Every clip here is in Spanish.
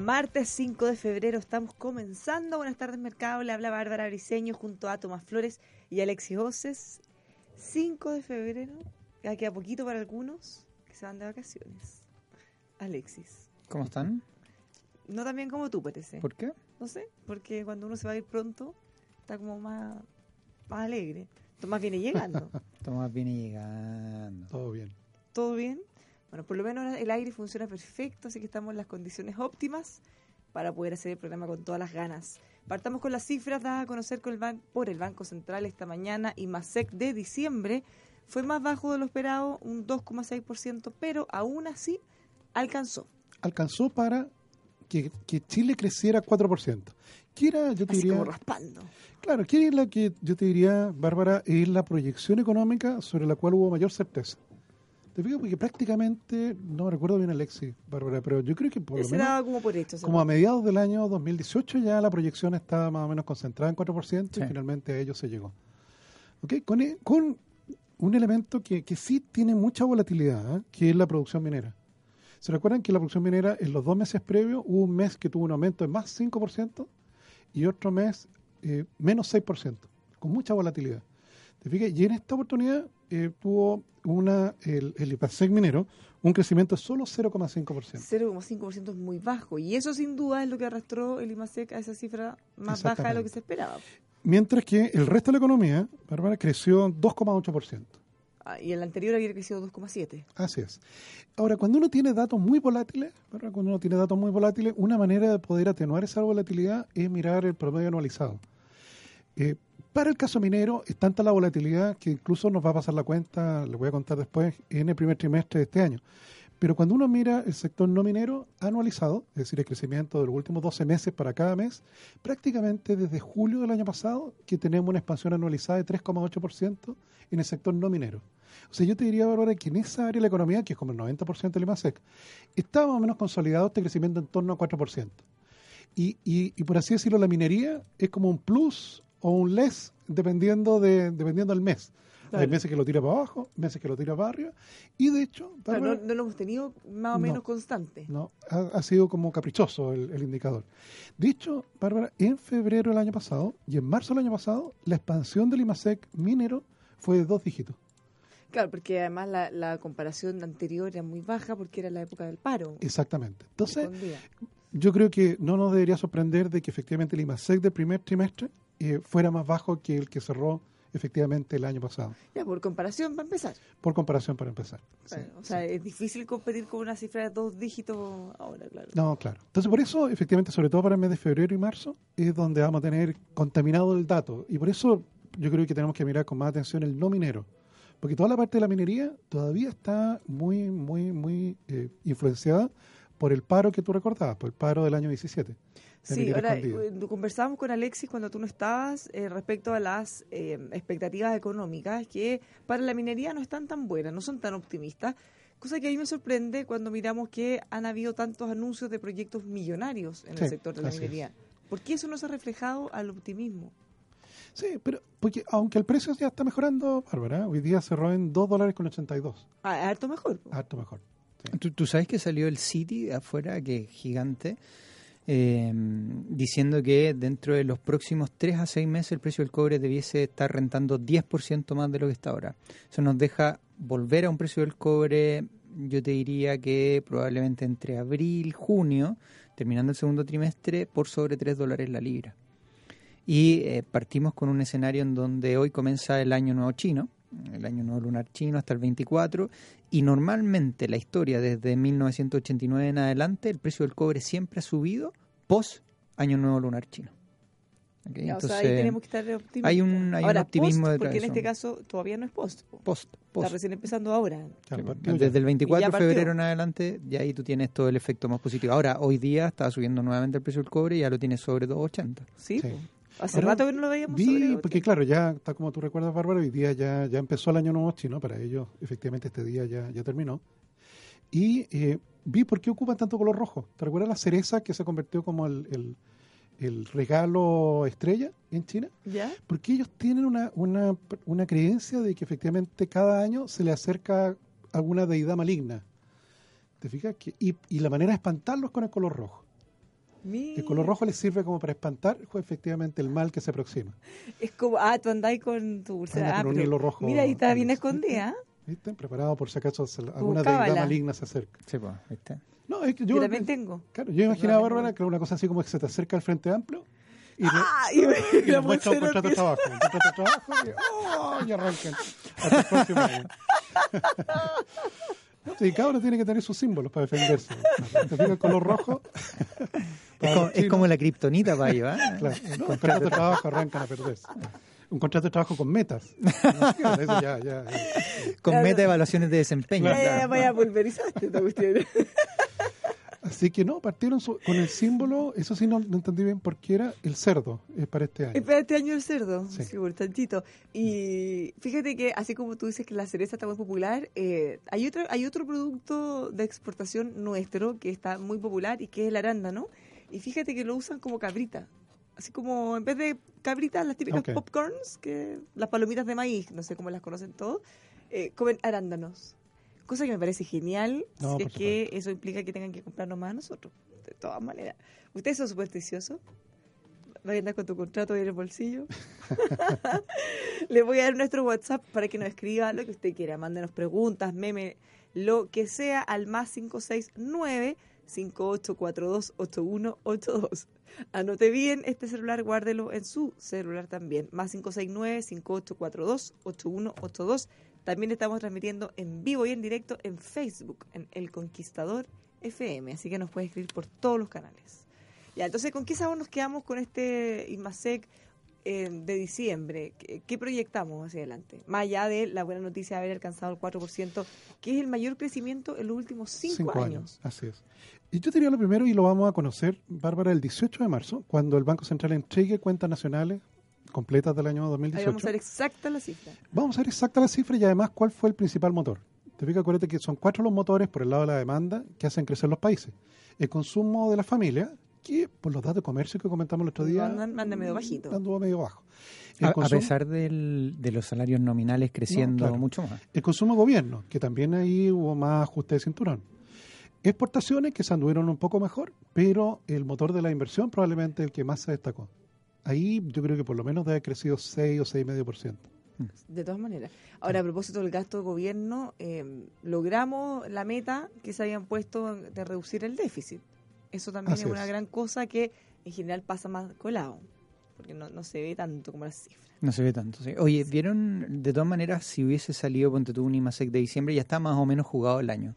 martes 5 de febrero. Estamos comenzando. Buenas tardes, mercado. Le habla Bárbara Briseño junto a Tomás Flores y Alexis Oces. 5 de febrero. Ya queda poquito para algunos que se van de vacaciones. Alexis. ¿Cómo están? No tan bien como tú, parece. ¿Por qué? No sé, porque cuando uno se va a ir pronto, está como más, más alegre. Tomás viene llegando. Tomás viene llegando. Todo bien. ¿Todo bien? Bueno, por lo menos el aire funciona perfecto, así que estamos en las condiciones óptimas para poder hacer el programa con todas las ganas. Partamos con las cifras dadas a conocer con el por el Banco Central esta mañana y MASEC de diciembre fue más bajo de lo esperado, un 2,6%, pero aún así alcanzó. Alcanzó para que, Chile creciera 4%. ¿Qué era, yo te Así diría, como raspando. Claro, ¿qué es la que yo te diría, Bárbara, es la proyección económica sobre la cual hubo mayor certeza? Te digo porque prácticamente, no recuerdo bien Alexis, Bárbara, pero yo creo que por lo menos... como por hecho. Como a mediados del año 2018 ya la proyección estaba más o menos concentrada en 4% Sí. y finalmente a ello se llegó. ¿Ok? Con, e- con un elemento que, que sí tiene mucha volatilidad, ¿eh? que es la producción minera. ¿Se recuerdan que la producción minera en los dos meses previos hubo un mes que tuvo un aumento de más 5% y otro mes eh, menos 6%, con mucha volatilidad? ¿Te fijas? Y en esta oportunidad eh, tuvo una, el, el IPASEC minero un crecimiento de solo 0,5%. 0,5% es muy bajo y eso sin duda es lo que arrastró el IMASEC a esa cifra más baja de lo que se esperaba. Mientras que el resto de la economía, Bárbara, creció 2,8%. Ah, y el anterior había crecido 2,7%. Así es. Ahora, cuando uno tiene datos muy volátiles, cuando uno tiene datos muy volátiles, una manera de poder atenuar esa volatilidad es mirar el promedio anualizado. Eh, para el caso minero, es tanta la volatilidad que incluso nos va a pasar la cuenta, le voy a contar después, en el primer trimestre de este año. Pero cuando uno mira el sector no minero anualizado, es decir, el crecimiento de los últimos 12 meses para cada mes, prácticamente desde julio del año pasado que tenemos una expansión anualizada de 3,8% en el sector no minero. O sea, yo te diría, Bárbara, que en esa área de la economía, que es como el 90% del IMASEC, está más o menos consolidado este crecimiento en torno a 4%. Y, y, y por así decirlo, la minería es como un plus o un less dependiendo, de, dependiendo del mes. Hay meses que lo tira para abajo, meses que lo tira para arriba. Y de hecho, Claro, no, lo hemos tenido más o No. menos constante. no, ha, ha sido como caprichoso el, el indicador. Dicho, Bárbara, en febrero del año pasado y en marzo del año pasado, la expansión del IMASEC minero fue de dos dígitos. Claro, porque además la, la comparación anterior era muy baja porque era la época del paro. Exactamente. Entonces, yo creo que no nos debería sorprender de que efectivamente el IMASEC del primer trimestre eh, fuera más bajo que el que cerró efectivamente el año pasado, Ya, por comparación, va a empezar. por comparación para empezar. Sí, o sea, es difícil competir con una cifra de dos dígitos ahora, claro. No, claro. Entonces, por eso, efectivamente, sobre todo para el mes de febrero y marzo, es donde vamos a tener contaminado el dato. Y por eso yo creo que tenemos que mirar con más atención el no minero. Porque toda la parte de la minería todavía está muy, muy, muy eh, influenciada por el paro que tú recordabas, por el paro del año 17. Sí, minería ahora eh, conversábamos con Alexis cuando tú no estabas eh, respecto a las eh, expectativas económicas que para la minería no están tan buenas, no son tan optimistas, cosa que a mí me sorprende cuando miramos que han habido tantos anuncios de proyectos millonarios en el Sí, sector de la así es. minería. ¿Por qué eso no se ha reflejado al optimismo? Sí, pero porque aunque el precio ya está mejorando, Bárbara, hoy día cerró en 2 dólares con 82. Ah, harto mejor. Harto mejor. ¿Tú, tú sabes que salió el City de afuera, que es gigante, eh, diciendo que dentro de los próximos 3 a 6 meses el precio del cobre debiese estar rentando 10% más de lo que está ahora. Eso nos deja volver a un precio del cobre, yo te diría que probablemente entre abril, junio, terminando el segundo trimestre, por sobre 3 dólares la libra. Y eh, partimos con un escenario en donde hoy comienza el año nuevo chino, el año nuevo lunar chino hasta el 24, y normalmente la historia desde 1989 en adelante, el precio del cobre siempre ha subido post año nuevo lunar chino. ¿Ok? Ya, o sea, ahí Entonces, tenemos que estar optimistas. hay un- hay un optimismo post, detrás porque de en este caso todavía no es post. po. post, Está post. recién empezando ahora. Claro. Desde el 24 de febrero en adelante, ya ahí tú tienes todo el efecto más positivo. Ahora, hoy día está subiendo nuevamente el precio del cobre y ya lo tienes sobre 2.80. Sí, Sí. Hace Ahora, rato que no lo veíamos Vi, sobre porque claro, ya está como tú recuerdas, Bárbara, hoy día ya, ya empezó el año nuevo chino, para ellos efectivamente este día ya, ya terminó. Y eh, vi por qué ocupan tanto color rojo. ¿Te recuerdas la cereza que se convirtió como el, el- el regalo estrella en China? ¿Ya? Porque ellos tienen una, una, una creencia de que efectivamente cada año se le acerca alguna deidad maligna. ¿Te fijas? Que, y, y la manera de espantarlos con el color rojo. El color rojo le sirve como para espantar pues, efectivamente el mal que se aproxima. Es como, ah, tú andáis con tu pulsera. Anda con Ah, un pero hilo rojo, Mira, ahí está bien escondida. ¿ah? ¿Viste? Preparado por si acaso alguna deidad maligna se acerca. Sí, pues, ¿viste? No, es que Yo, yo, también tengo. claro, yo imaginaba, Bárbara, que era una cosa así como que se te acerca al Frente Amplio y, le- ¡Ah! Y, y le la muestra un pulsera contrato de empieza- trabajo. Un contrato de trabajo y, ¡oh! y arrancan. Hasta el próximo año. No, sí, cada uno tiene que tener sus símbolos para defenderse. Te fijas el color rojo. Es como, es como la kriptonita para ellos. Claro, no, un contrato de trabajo arrancan a perderse. Un contrato de trabajo con metas. No eso ya, ya, ya. Con Claro. meta de evaluaciones de desempeño. Ya, ya, claro. ya, vaya, pulverizaste esta cuestión. Así que no, partieron su- con el símbolo, eso sí no, no entendí bien por qué era el cerdo eh, para este año. Espera, este año el cerdo, Sí. sí, por tantito. Y fíjate que así como tú dices que la cereza está muy popular, eh, hay otro hay otro producto de exportación nuestro que está muy popular y que es el arándano. Y fíjate que lo usan como cabrita. Así como en vez de cabritas, las típicas popcorns, que las palomitas de maíz, no sé cómo las conocen todos, eh, comen arándanos. Cosa que me parece genial, No, si es que eso implica que tengan que comprarnos más a nosotros. De todas maneras. ¿Ustedes son supersticiosos? ¿Vas a andar con tu contrato ahí en el bolsillo? Le voy a dar nuestro WhatsApp para que nos escriba lo que usted quiera. Mándenos preguntas, meme, lo que sea al más 569 58428182. Anote bien este celular, guárdelo en su celular también. Más 569-5842-8182. También estamos transmitiendo en vivo y en directo en Facebook, en El Conquistador FM. Así que nos puede escribir por todos los canales. Ya, entonces, ¿con qué sabor nos quedamos con este IMASEC eh, de diciembre? ¿Qué, qué proyectamos hacia adelante? Más allá de la buena noticia de haber alcanzado el 4%, que es el mayor crecimiento en los últimos cinco, años. Así es. Y yo diría lo primero, y lo vamos a conocer, Bárbara, el 18 de marzo, cuando el Banco Central entregue cuentas nacionales completas del año Ahí 2018. vamos a ver exacta la cifra. Vamos a ver exacta la cifra y además cuál fue el principal motor. Te fijas, acuérdate que son cuatro los motores por el lado de la demanda que hacen crecer los países. El consumo de la familia, que por los datos de comercio que comentamos el otro día, Andan- medio bajito. anduvo medio bajo. El, A, pesar del- de los salarios nominales creciendo claro. mucho más. el consumo gobierno, que también ahí hubo más ajuste de cinturón. Exportaciones que se anduvieron un poco mejor, pero el motor de la inversión probablemente el que más se destacó. Ahí yo creo que por lo menos debe haber crecido 6 o 6,5%. De todas maneras. Ahora, a propósito del gasto de gobierno, eh, logramos la meta que se habían puesto de reducir el déficit. Eso también Así es una es. gran cosa que en general pasa más colado, porque no, no se ve tanto como las cifras. No se ve tanto, sí. Oye, ¿vieron? De todas maneras, si hubiese salido, ponte tú un IMASEC de diciembre, ya está más o menos jugado el año.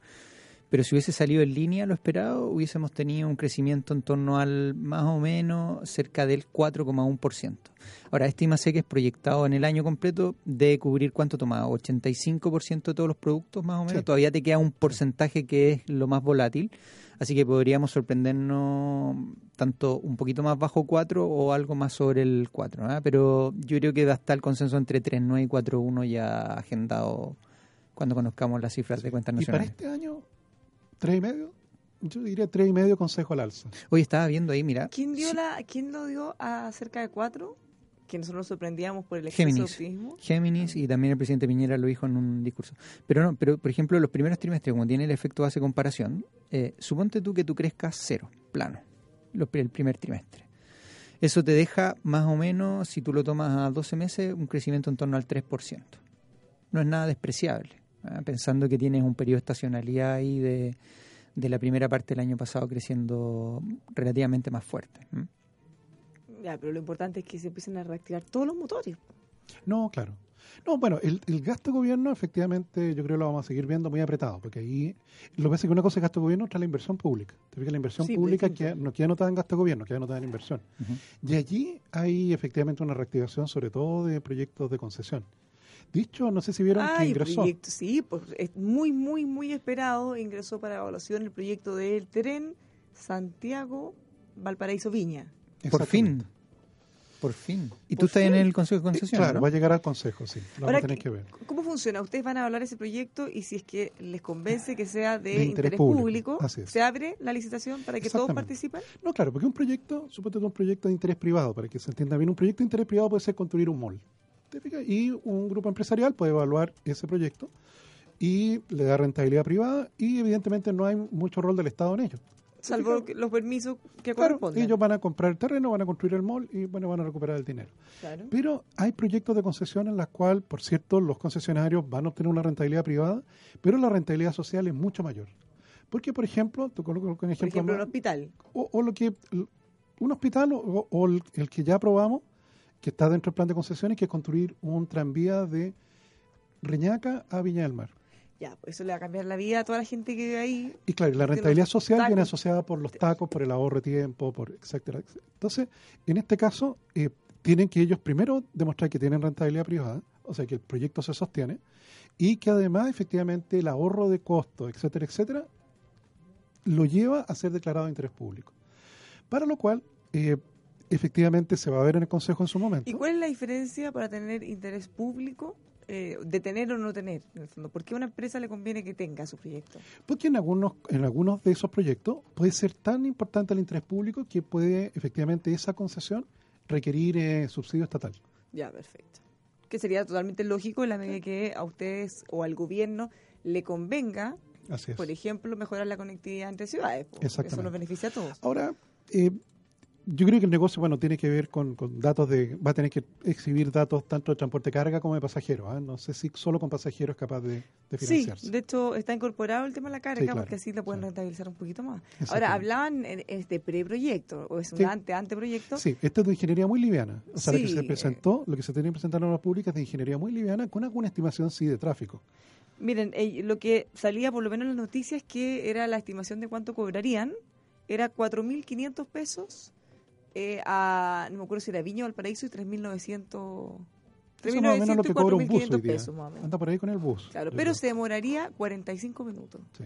Pero si hubiese salido en línea lo esperado, hubiésemos tenido un crecimiento en torno al más o menos cerca del 4,1%. Ahora, este IMASEC es proyectado en el año completo de cubrir cuánto tomaba, 85% de todos los productos más o menos. Sí. Todavía te queda un porcentaje que es lo más volátil. Así que podríamos sorprendernos tanto un poquito más bajo 4 o algo más sobre el 4. ¿ah? Pero yo creo que hasta el consenso entre 3.9 y 4.1 ya agendado cuando conozcamos las cifras de cuentas Y para nacionales. este año, ¿tres y medio? Yo diría tres y medio consejo al alza. Hoy estaba viendo ahí, mira. ¿Quién, dio sí, la, ¿Quién lo dio a cerca de cuatro? Que nosotros nos sorprendíamos por el exceso de Géminis. optimismo. Géminis y también el presidente Piñera lo dijo en un discurso. Pero no, pero por ejemplo, los primeros trimestres, como tiene el efecto base comparación, eh, suponte tú que tú crezcas cero, plano, el primer trimestre. Eso te deja más o menos, si tú lo tomas a 12 meses, un crecimiento en torno al 3%. No es nada despreciable. Pensando que tienes un periodo de estacionalidad ahí de, de la primera parte del año pasado creciendo relativamente más fuerte. Ya, pero lo importante es que se empiecen a reactivar todos los motores. No, claro. No, bueno, el, el gasto de gobierno efectivamente yo creo que lo vamos a seguir viendo muy apretado, porque ahí lo que pasa es que una cosa es gasto de gobierno, otra es la inversión pública. Te fijas, la inversión Sí, pública distinto. que no queda anotada en gasto de gobierno, queda anotada en inversión. Y allí hay efectivamente una reactivación, sobre todo de proyectos de concesión. Dicho, no sé si vieron que Ay, ingresó. proyecto, sí, pues es muy, muy, muy esperado. Ingresó para evaluación el proyecto del tren Santiago Valparaíso Viña. Por fin. Por fin. ¿Y Por tú estás en el Consejo de Concesión? Claro, ¿no? va a llegar al consejo, sí. Lo Ahora, vamos a tener ¿qué- que ver. ¿Cómo funciona? Ustedes van a evaluar ese proyecto y si es que les convence que sea de, De interés interés, público. ¿se abre la licitación para que todos participen? No, claro, porque un proyecto, suponte un proyecto de interés privado, para que se entienda bien, un proyecto de interés privado puede ser construir un mall. Y un grupo empresarial puede evaluar ese proyecto y le da rentabilidad privada y evidentemente no hay mucho rol del Estado en ello. salvo los permisos que Claro, corresponden. ellos van a comprar el terreno, van a construir el mall y bueno, van a recuperar el dinero. Claro. Pero hay proyectos de concesión en las cuales, por cierto, los concesionarios van a obtener una rentabilidad privada, pero la rentabilidad social es mucho mayor. Porque, por ejemplo, te coloco un Por ejemplo, un hospital. o, o lo que un hospital o, o el, el que ya aprobamos, que está dentro del plan de concesiones, que es construir un tranvía de Reñaca a Viña del Mar. Ya, pues eso le va a cambiar la vida a toda la gente que vive ahí. Y claro, la rentabilidad social viene asociada por los tacos, por el ahorro de tiempo, por etcétera. etcétera. Entonces, en este caso, eh, tienen que ellos primero demostrar que tienen rentabilidad privada, o sea, que el proyecto se sostiene, y que además, efectivamente, el ahorro de costos, etcétera, etcétera, lo lleva a ser declarado de interés público. Para lo cual, eh, efectivamente, se va a ver en el Consejo en su momento. ¿Y cuál es la diferencia para tener interés público, eh, de tener o no tener, en el fondo? ¿Por qué a una empresa le conviene que tenga su proyecto? Porque en algunos, en algunos de esos proyectos puede ser tan importante el interés público que puede efectivamente esa concesión requerir eh, subsidio estatal. Ya, perfecto. Que sería totalmente lógico en la medida que a ustedes o al gobierno le convenga, Así es. por ejemplo, mejorar la conectividad entre ciudades. Eso nos beneficia a todos. Ahora, eh, yo creo que el negocio, bueno, tiene que ver con, con datos de, va a tener que exhibir datos tanto de transporte de carga como de pasajeros. ¿ah? No sé si solo con pasajeros es capaz de, de Sí, financiarse. de hecho está incorporado el tema de la carga Sí, claro, porque así la pueden sí. rentabilizar un poquito más. Ahora, hablaban en este preproyecto o es un Sí. ante anteproyecto. Sí, esto es de ingeniería muy liviana. O sea, lo que Sí, se eh. presentó, lo que se tenía que presentar en la pública es de ingeniería muy liviana con alguna estimación, sí, de tráfico. Miren, eh, lo que salía por lo menos en las noticias que era la estimación de cuánto cobrarían, era 4.500 pesos eh, a, no me acuerdo si era Viña o Valparaíso y 3.900 Eso más o menos lo que cobra un bus 4.500 hoy día. pesos. Anda por ahí con el bus. Claro, pero creo. se demoraría 45 minutos. Sí.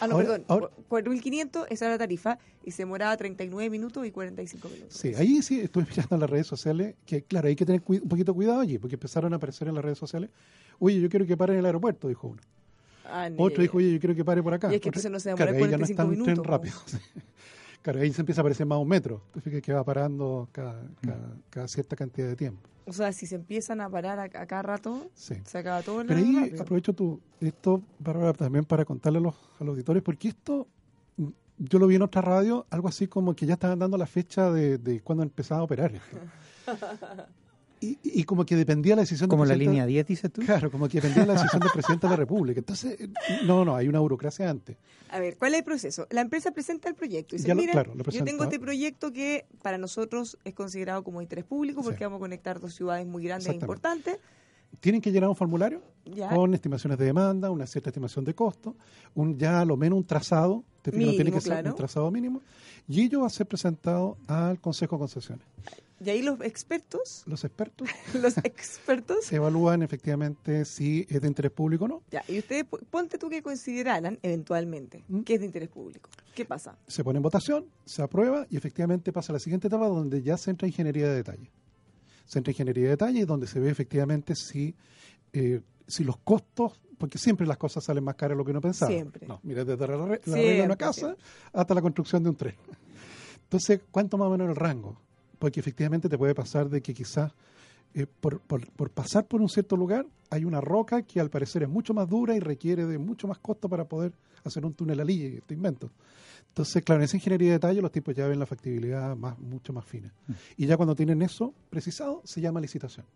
Ah, no, Ahora- perdón, ahora- 4.500 esa era la tarifa y se demoraba 39 minutos y 45 minutos. Sí, ahí sí estuve mirando en las redes sociales, que claro, hay que tener un poquito de cuidado allí, porque empezaron a aparecer en las redes sociales, oye, yo quiero que pare en el aeropuerto, dijo uno. Ah, Otro dijo, oye, yo quiero que pare por acá. Y es que Otro- entonces no se demora claro, ahí ya no 45 está un tren minutos, rápido. claro, ahí se empieza a aparecer más un metro, Fíjate que va parando cada, cada, cada cierta cantidad de tiempo. O sea, si se empiezan a parar a, a cada rato, Sí. se acaba todo el Pero ahí rápido. aprovecho tu, esto, Bárbara, también para contarle a los, a los auditores, porque esto, mm, yo lo vi en otra radio, algo así como que ya estaban dando la fecha de, de cuando empezaba a operar esto. Y, y como que dependía la decisión del Como la presidente- línea 10, dices tú. Claro, como que dependía la decisión del presidente de la República. Entonces, eh, no, no, hay una burocracia antes. A ver, ¿cuál es el proceso? La empresa presenta el proyecto y dice, lo- mira, claro, lo yo tengo este proyecto que para nosotros es considerado como interés público porque Sí. vamos a conectar dos ciudades muy grandes e importantes. Tienen que llenar un formulario Ya. con estimaciones de demanda, una cierta estimación de costo, un ya a lo menos un trazado, te no tiene Mínimo, que ser un trazado mínimo, y ello va a ser presentado al Consejo de Concesiones. Y ahí los expertos, Los expertos los expertos, evalúan efectivamente si es de interés público o no. ya, y ustedes, po- ponte tú que consideraran eventualmente ¿Mm? que es de interés público. ¿Qué pasa? Se pone en votación, se aprueba y efectivamente pasa a la siguiente etapa donde ya se entra ingeniería de detalle. Se entra ingeniería de detalle y donde se ve efectivamente si, eh, si los costos, porque siempre las cosas salen más caras de lo que uno pensaba. Siempre. No, mira, desde la, la Siempre, de una casa siempre. hasta la construcción de un tren. Entonces, ¿cuánto más o menos el rango? Porque efectivamente te puede pasar de que quizás eh, por, por- por pasar por un cierto lugar hay una roca que al parecer es mucho más dura y requiere de mucho más costo para poder hacer un túnel allí, este invento. Entonces, claro, en esa ingeniería de detalle los tipos ya ven la factibilidad más, mucho más fina. Y ya cuando tienen eso precisado, se llama licitación.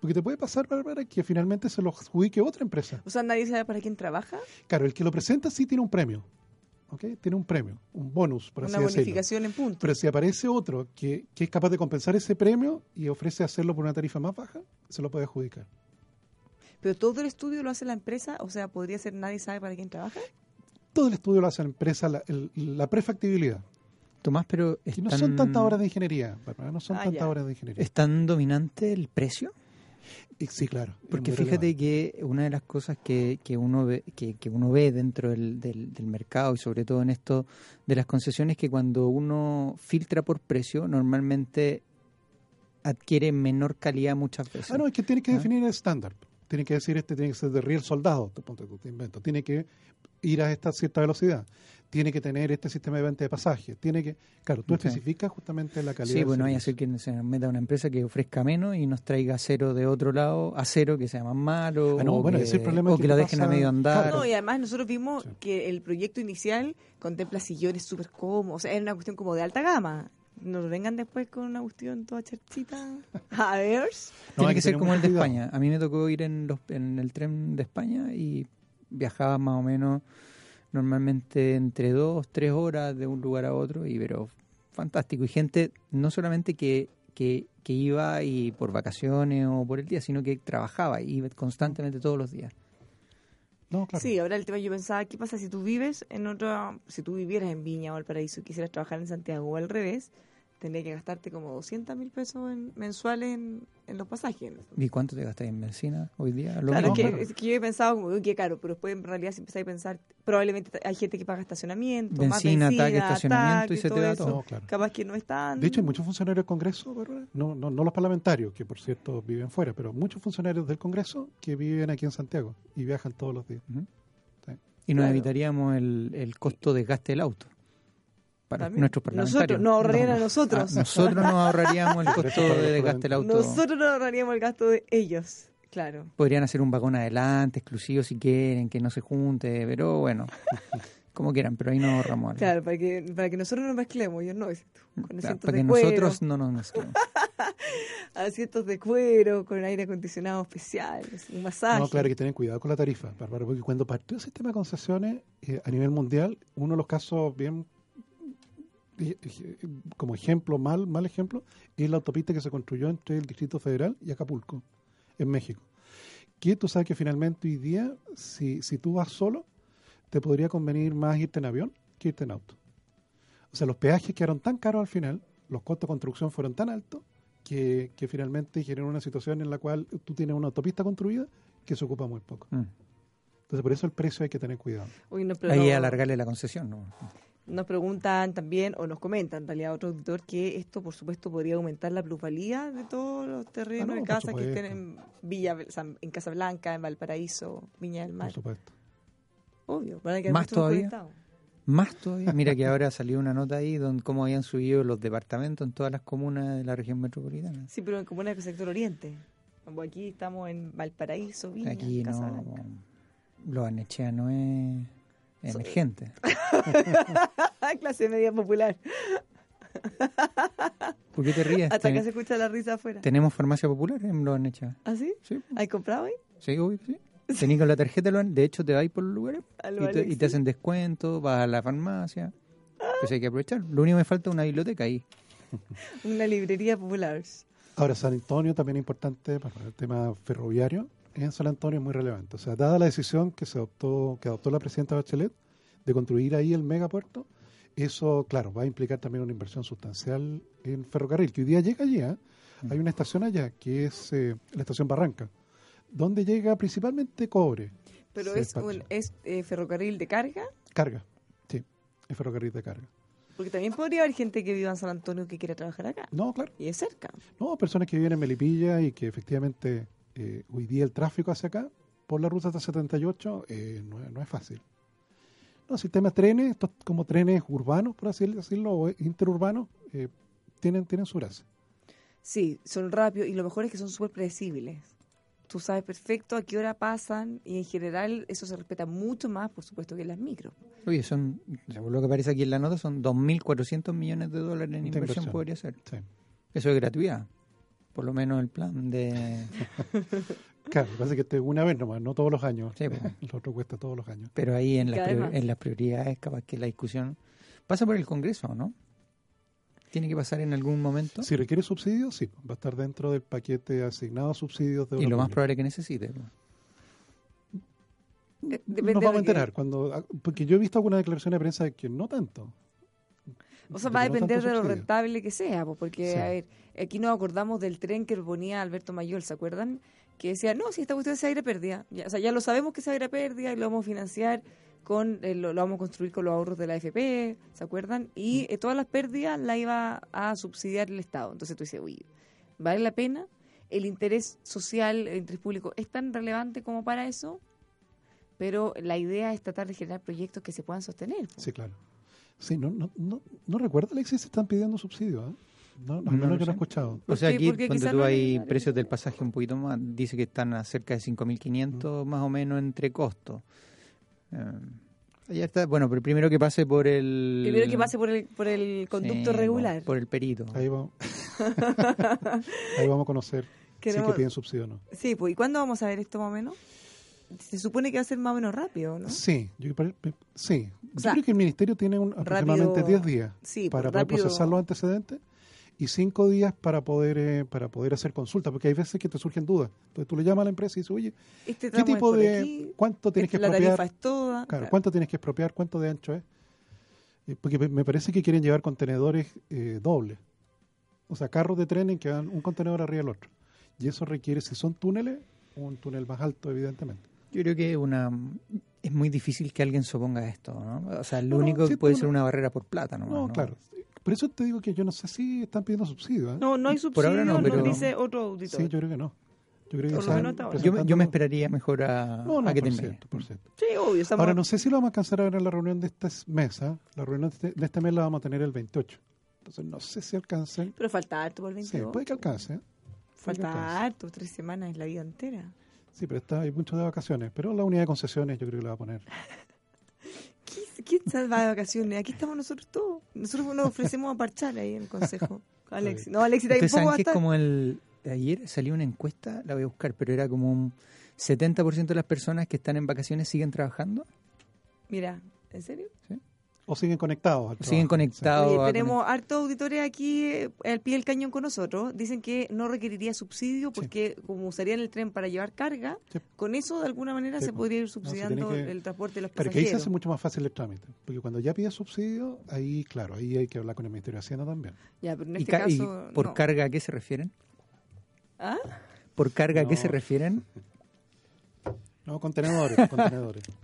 Porque te puede pasar, Bárbara, que finalmente se lo adjudique otra empresa. O sea, nadie sabe para quién trabaja. Claro, el que lo presenta sí tiene un premio. ¿Ok? Tiene un premio, un bonus, por Una así decirlo. bonificación en punto. Pero si aparece otro que, que es capaz de compensar ese premio y ofrece hacerlo por una tarifa más baja, se lo puede adjudicar. Pero todo el estudio lo hace la empresa, o sea, podría ser nadie sabe para quién trabaja. Todo el estudio lo hace la empresa, la, el- la prefactibilidad. Tomás, pero Y no son tantas horas de ingeniería, Bárbara, no son Ah, tantas horas de ingeniería. ¿Es tan dominante el precio? Y sí, claro. Porque fíjate relevante. que una de las cosas que, que uno ve, que, que uno ve dentro del, del, del mercado y sobre todo en esto de las concesiones es que cuando uno filtra por precio normalmente adquiere menor calidad muchas veces. Ah, no, es que tiene que ¿Ah? definir el estándar. Tiene que decir, este tiene que ser de riel soldado, te, ponte te invento. Tiene que ir a esta cierta velocidad. Tiene que tener este sistema de venta de pasajes, tiene que, claro, tú especificas justamente la calidad. Sí, bueno, hay hacer que se nos meta una empresa que ofrezca menos y nos traiga acero de otro lado, acero que sea más malo, Ah, no, o, bueno, que, ese es el problema o que que lo dejen a medio andar. claro. No, y además nosotros vimos Sí. que el proyecto inicial contempla sillones súper cómodos, o sea, es una cuestión como de alta gama. No nos vengan después con una cuestión toda cherchita. A ver. No, Tiene hay que ser como el de. España. A mí me tocó ir en, los, en el tren de España y viajaba más o menos normalmente entre dos, tres horas de un lugar a otro, y pero fantástico. Y gente no solamente que, que, que iba y por vacaciones o por el día, sino que trabajaba y iba constantemente todos los días. No, claro. Sí, ahora el tema yo pensaba, ¿qué pasa si tú vives en otra, si tú vivieras en Viña o Valparaíso y quisieras trabajar en Santiago o al revés, tendría que gastarte como 200 mil pesos en- mensuales en, en los pasajes. ¿Y cuánto te gastas en benzina hoy día? Lo Claro, es que, es que yo he pensado como, uy, qué caro, pero después en realidad si empezáis a pensar, probablemente hay gente que paga estacionamiento, más Benzina, benzina, ataque, estacionamiento y se te eso. todo. No, claro. Capaz que no están... De hecho, hay muchos funcionarios del Congreso, no, no, no los parlamentarios, que por cierto viven fuera, pero muchos funcionarios del Congreso que viven aquí en Santiago y viajan todos los días. Sí. Y nos Claro. evitaríamos el, el costo de gasto del auto para También. nuestros parlamentarios. Nosotros, nos ahorrarían a Ah, nosotros. nosotros nos ahorraríamos el costo de desgaste del auto. Nosotros nos ahorraríamos el gasto de ellos, claro. Podrían hacer un vagón adelante, exclusivo si quieren, que no se junte, pero bueno, como quieran, pero ahí nos ahorramos algo. Claro, para que, para que nosotros nos mezclemos, yo no, con Claro, para de que cuero, nosotros no nos mezclemos. asientos de cuero, con aire acondicionado especial, un masaje. No, claro, hay que tener cuidado con la tarifa, Bárbara, porque cuando partió el sistema de concesiones eh, a nivel mundial, uno de los casos bien como ejemplo, mal, mal ejemplo, es la autopista que se construyó entre el Distrito Federal y Acapulco, en México. Que tú sabes que finalmente hoy día, si, si tú vas solo, te podría convenir más irte en avión que irte en auto. O sea, los peajes quedaron tan caros al final, los costos de construcción fueron tan altos, que, que finalmente generó una situación en la cual tú tienes una autopista construida que se ocupa muy poco. Mm. Entonces, por eso el precio hay que tener cuidado. Uy, no, pero Ahí no- alargarle la concesión, ¿no? Nos preguntan también, o nos comentan en realidad otro auditor, que esto por supuesto podría aumentar la plusvalía de todos los terrenos Ah, no, de por casa que estén en Villa, en Casablanca, en Valparaíso, Viña del Mar. Por supuesto. Obvio, van a quedar Más todavía. Más todavía. Mira que ahora salió una nota ahí donde cómo habían subido los departamentos en todas las comunas de la región metropolitana. Sí, pero en comunas del sector oriente. Como aquí estamos en Valparaíso, Viña, Aquí no, Casablanca. lo Anechea no es emergente. Clase media popular. ¿Por qué te ríes? Hasta Ten- que se escucha la risa afuera. Tenemos farmacia popular en los Anechea. ¿Ah, sí? Sí, ¿Hay comprado hoy? sí, obvio sí. Tenís con la tarjeta, lo han- de hecho te vais por los lugares y lo te, y te hacen descuento, vas a la farmacia. Pues hay que aprovechar. Lo único que me falta es una biblioteca ahí. Una librería popular. Ahora, San Antonio también es importante para el tema ferroviario. En San Antonio es muy relevante. O sea, dada la decisión que se adoptó, que adoptó la presidenta Bachelet de construir ahí el megapuerto, eso, claro, va a implicar también una inversión sustancial en ferrocarril, que hoy día llega allí. ¿eh? Hay una estación allá, que es eh, la estación Barranca, donde llega principalmente cobre. Pero es, un, es eh, ferrocarril de carga, Carga, sí, es ferrocarril de carga. porque también podría haber gente que viva en San Antonio que quiera trabajar acá. No, claro. Y es cerca. No, personas que viven en Melipilla y que efectivamente eh, hoy día el tráfico hacia acá, por la ruta hasta 78, eh, no, es- no es fácil. No, si el tema trenes, estos como trenes urbanos, por así decirlo, o interurbanos, eh, tienen, tienen su gracia. Sí, son rápidos y lo mejor es que son súper predecibles. Tú sabes perfecto a qué hora pasan y en general eso se respeta mucho más, por supuesto, que las micros. Oye, son, según lo que aparece aquí en la nota, son 2.400 millones de dólares en De inversión, inversión. podría ser. Sí. Eso es gratuidad. Por lo menos el plan de... Claro, lo que pasa es que este es una vez nomás, no todos los años. Sí, pues. El otro cuesta todos los años. Pero ahí en, las en las prioridades, capaz que la discusión pasa por el Congreso, ¿no? Tiene que pasar en algún momento. Si requiere subsidios, sí, va a estar dentro del paquete asignado a subsidios de y lo más probable es que necesite. pues. De- Nos vamos a que- enterar, cuando, ah, porque yo he visto alguna declaración de prensa de que no tanto. O sea, va a depender de lo rentable que sea, pues, porque, Sí. a ver, aquí nos acordamos del tren que ponía Alberto Mayol, ¿se acuerdan? Que decía, no, si esta cuestión se va a ir a pérdida. Ya, o sea, ya lo sabemos que se va a ir a pérdida y lo vamos a financiar con, eh, lo, lo vamos a construir con los ahorros de la AFP, ¿se acuerdan? Y Mm. eh, todas las pérdidas la iba a subsidiar el Estado. Entonces tú dices, uy, ¿vale la pena? ¿El interés social, el interés público es tan relevante como para eso? pero la idea es tratar de generar proyectos que se puedan sostener. Sí, claro. Sí, no, no, no, no recuerdo, Alexis, si están pidiendo subsidio. ¿eh? No, no, No no, lo que no sé. he escuchado. O sea, aquí cuando tú no hay precios del pasaje un poquito más, dice que están a cerca de 5.500 Mm. más o menos entre costos. Eh, allá está, bueno, pero primero que pase por el... Primero que pase por el, por el conducto Sí, regular. Por el perito. Ahí vamos, ahí vamos a conocer si Queremos- que piden subsidio o no. Sí, pues, ¿y cuándo vamos a ver esto más o menos? Se supone que va a ser más o menos rápido, ¿no? Sí, yo, sí. O sea, yo creo que el ministerio tiene un, aproximadamente rápido- 10 días Sí, para pues, poder rápido. procesar los antecedentes y 5 días para poder eh, para poder hacer consulta, porque hay veces que te surgen dudas. Entonces tú le llamas a la empresa y dices, oye, Este ¿qué tipo de, aquí, cuánto tienes que la expropiar? tarifa es toda. Claro, claro. ¿cuánto tienes que expropiar? ¿Cuánto de ancho es? Eh, Porque me- me parece que quieren llevar contenedores eh, dobles. O sea, carros de tren en que van un contenedor arriba del otro. Y eso requiere, si son túneles, un túnel más alto, evidentemente. Yo creo que una es muy difícil que alguien se oponga a esto, ¿no? O sea, lo No, no, único sí, que puede tú ser no- una barrera por plata, ¿no? No, claro. Por eso te digo que yo no sé si están pidiendo subsidio. ¿eh? No, no hay Por subsidio, ahora no, pero- dice otro auditor. Sí, yo creo que no. Yo creo que Por. Yo, me- yo me presentando- esperaría mejor a, No, no, a que por termine. cierto, por cierto. Sí, obvio. estamos- Ahora, no sé si lo vamos a alcanzar a ver en la reunión de esta mesa. La reunión de este, de este mes la vamos a tener el 28. Entonces, no sé si alcancen. Pero falta harto por el Sí, 22. puede que alcance. ¿eh? Puede que alcance. Falta harto, tres semanas es la vida entera. Sí, pero está, hay mucho de vacaciones. Pero la unidad de concesiones yo creo que la va a poner. ¿Qui- ¿Quién se va de vacaciones? Aquí estamos nosotros todos. Nosotros nos ofrecemos a parchar ahí en el consejo. Alex. No, Alexis Ustedes saben a que es como el... Ayer salió una encuesta, la voy a buscar, pero era como un 70% de las personas que están en vacaciones siguen trabajando. Mira, ¿en serio? O siguen conectados. al Siguen conectados. Tenemos hartos auditores aquí eh, al pie del cañón con nosotros. Dicen que no requeriría subsidio porque como usarían el tren para llevar carga, Sí. con eso de alguna manera Sí, se podría ir subsidiando que- el transporte de los Pero que ahí se pasajeros. hace mucho más fácil el trámite. Porque cuando ya pides subsidio, ahí, claro, ahí hay que hablar con el Ministerio de Hacienda también. Ya, pero en y este y caso por no. carga a qué se refieren? ¿Ah? ¿Por carga a qué se refieren? No, contenedores, contenedores.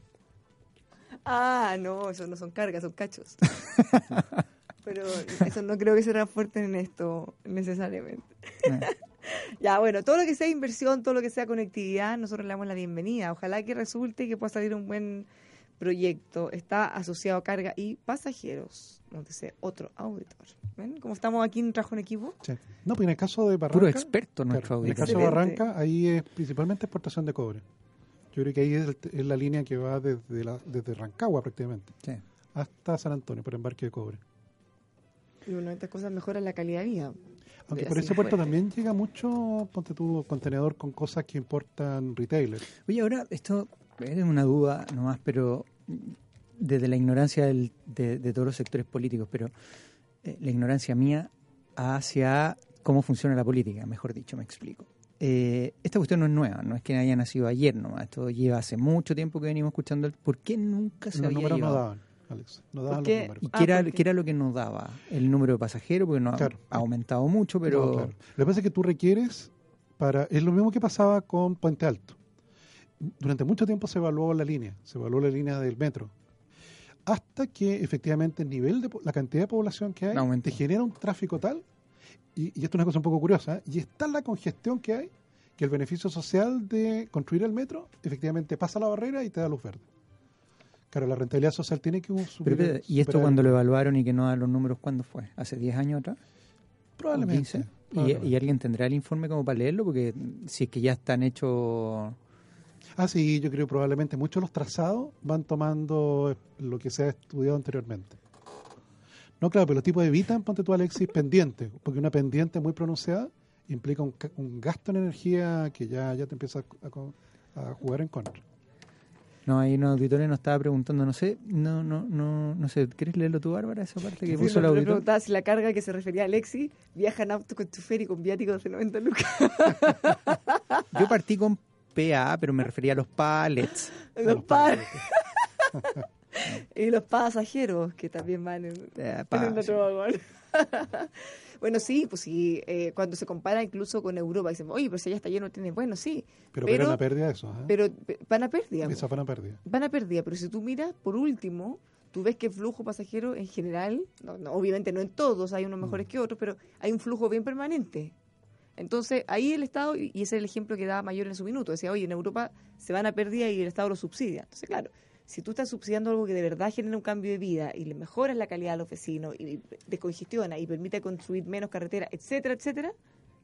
Ah, no, eso no son cargas, son cachos. Pero eso no creo que se transporten en esto necesariamente. Eh. Ya, bueno, todo lo que sea inversión, todo lo que sea conectividad, nosotros le damos la bienvenida. Ojalá que resulte que pueda salir un buen proyecto. Está asociado a carga y pasajeros, nos dice otro auditor. ¿Ven? Como estamos aquí en trabajo en equipo. Sí. No, pues en el caso de Barranca... Puro experto nuestro claro, en el auditor. caso de. Barranca, ahí es principalmente exportación de cobre. Yo creo que ahí es, el- es la línea que va desde, la, desde Rancagua prácticamente Sí. hasta San Antonio por embarque de cobre. Y una de estas cosas mejora la calidad de vida. Aunque por ese puerto fuerte. también llega mucho, ponte tu contenedor con cosas que importan retailers. Oye, ahora esto es una duda nomás, pero desde la ignorancia del- de, de todos los sectores políticos, pero eh, la ignorancia mía hacia cómo funciona la política, mejor dicho, me explico. Eh, esta cuestión no es nueva, no es que haya nacido ayer nomás, esto lleva hace mucho tiempo que venimos escuchando. el- ¿Por qué nunca se Los había números no daban, Alex. No daban los qué? números. ¿Y Ah, qué, era, qué era lo que nos daba? El número de pasajeros, porque no ha- Claro. ha aumentado mucho, pero... No, claro. Lo que pasa es que tú requieres para... Es lo mismo que pasaba con Puente Alto. Durante mucho tiempo se evaluó la línea, se evaluó la línea del metro. Hasta que efectivamente el nivel de po- la cantidad de población que hay te genera un tráfico tal, y, y esto es una cosa un poco curiosa, ¿eh? y está la congestión que hay, que el beneficio social de construir el metro efectivamente pasa la barrera y te da luz verde. Claro, la rentabilidad social tiene que Pero, superar- espérate, ¿Y esto cuando lo evaluaron y que no da los números, cuándo fue? ¿Hace 10 años atrás? Probablemente. 15? ¿Y, y alguien tendrá el informe como para leerlo? Porque si es que ya están hechos... Ah, sí, yo creo probablemente muchos de los trazados van tomando lo que se ha estudiado anteriormente. No, claro, pero los tipos evitan, ponte tú, Alexis, pendiente, porque una pendiente muy pronunciada implica un, ca- un gasto en energía que ya, ya te empieza a, co- a jugar en contra. No, ahí un auditorio nos estaba preguntando, no sé, no, no, no, no sé, ¿quieres leerlo tú, Bárbara, esa parte que Sí, puso el me auditor? preguntaba si la carga que se refería a Alexi viaja en auto con chofer y con viáticos de 90 lucas. Yo partí con PA, pero me refería a los pallets. Los los. y los pasajeros que también van en, el otro vagón. bueno, sí, pues sí, eh, cuando se compara incluso con Europa, dicen, oye, pero si allá está lleno, tiene bueno, sí, Pero, Pero- pero una pérdida eso. ¿eh? pero pe- van a pérdida. Esa fue una pérdida. Van a pérdida, pero si tú miras, por último, tú ves que el flujo pasajero en general, no, no, obviamente no en todos, hay unos mejores que otros, pero hay un flujo bien permanente. Entonces, ahí el Estado, y ese es el ejemplo que daba Mayor en su minuto, decía, oye, en Europa se van a pérdida y el Estado lo subsidia. Entonces, claro, si tú estás subsidiando algo que de verdad genera un cambio de vida y le mejoras la calidad a los vecinos y descongestiona y permite construir menos carreteras, etcétera, etcétera,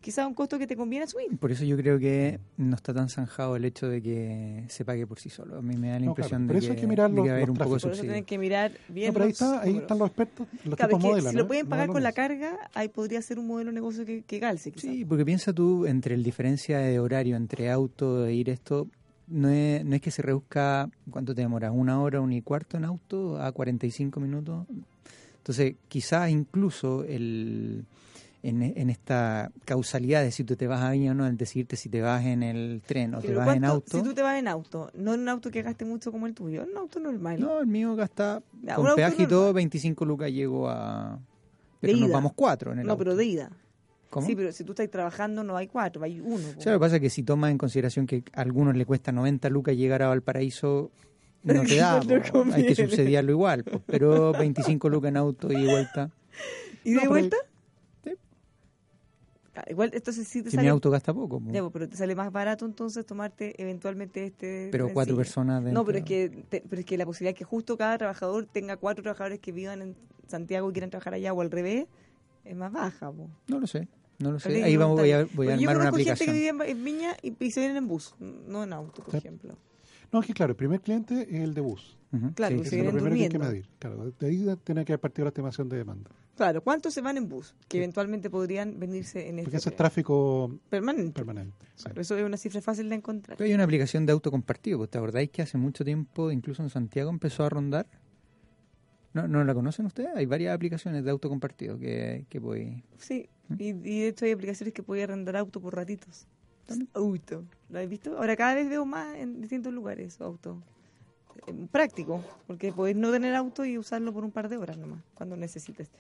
quizás un costo que te conviene subir. Por eso yo creo que no está tan zanjado el hecho de que se pague por sí solo. A mí me da la impresión de, que, hay que, mirar los, haber un poco de Por eso tienen que mirar bien pero ahí, está, ahí están los expertos, los claro, tipos Si ¿no? lo pueden pagar con la carga, ahí podría ser un modelo de negocio que, que calce. Quizás. Sí, porque piensa tú, entre el diferencia de horario entre auto e ir esto, no es, no es que se reduzca, ¿cuánto te demora? ¿Una hora, un y cuarto en auto a 45 minutos? Entonces, quizás incluso el en, en, esta causalidad de si tú te vas a Viña o no, el decirte si te vas en el tren o te vas en auto. Si tú te vas en auto, no en un auto que gaste mucho como el tuyo, en un auto normal. No, el mío gasta con peaje y todo, 25 lucas llego a... Pero nos vamos cuatro en el No, auto. pero de ida. ¿Cómo? Sí, pero si tú estás trabajando no hay cuatro, hay uno. O sea, lo que pasa es que si tomas en consideración que a algunos le cuesta 90 lucas llegar a Valparaíso, no te da, hay que subsidiarlo igual, po. pero 25 lucas en auto y de vuelta. ¿Y de no, vuelta? Sí. Ah, igual, entonces sí te si sale... mi auto gasta poco. Po. Ya, pero te sale más barato entonces tomarte eventualmente este... Pero cuatro personas dentro. No, pero es, que, te, pero es que la posibilidad es que justo cada trabajador tenga cuatro trabajadores que vivan en Santiago y quieran trabajar allá o al revés, es más baja. No lo sé. No lo sé. Ahí vamos, voy a, voy a armar una aplicación. gente que vive en Viña y, y, se vienen en bus, no en auto, por sí. ejemplo. No, es que claro, el primer cliente es el de bus. Uh -huh. Claro, sí, se es vienen lo primero durmiendo. que hay que medir. Claro, de ahí tiene que partir la estimación de demanda. Claro, ¿cuántos se van en bus? Que sí. eventualmente podrían venirse en Porque este ese es tráfico permanente. permanente sí. claro, eso es una cifra fácil de encontrar. Pero hay una aplicación de auto compartido. ¿Te acordáis que hace mucho tiempo, incluso en Santiago, empezó a rondar? ¿No, ¿No la conocen ustedes? Hay varias aplicaciones de auto compartido que, que voy... Sí, ¿Mm? y, y, de hecho hay aplicaciones que podía arrendar auto por ratitos. ¿También? Auto. ¿Lo has visto? Ahora cada vez veo más en distintos lugares auto. Eh, práctico, porque podés no tener auto y usarlo por un par de horas nomás, cuando necesites.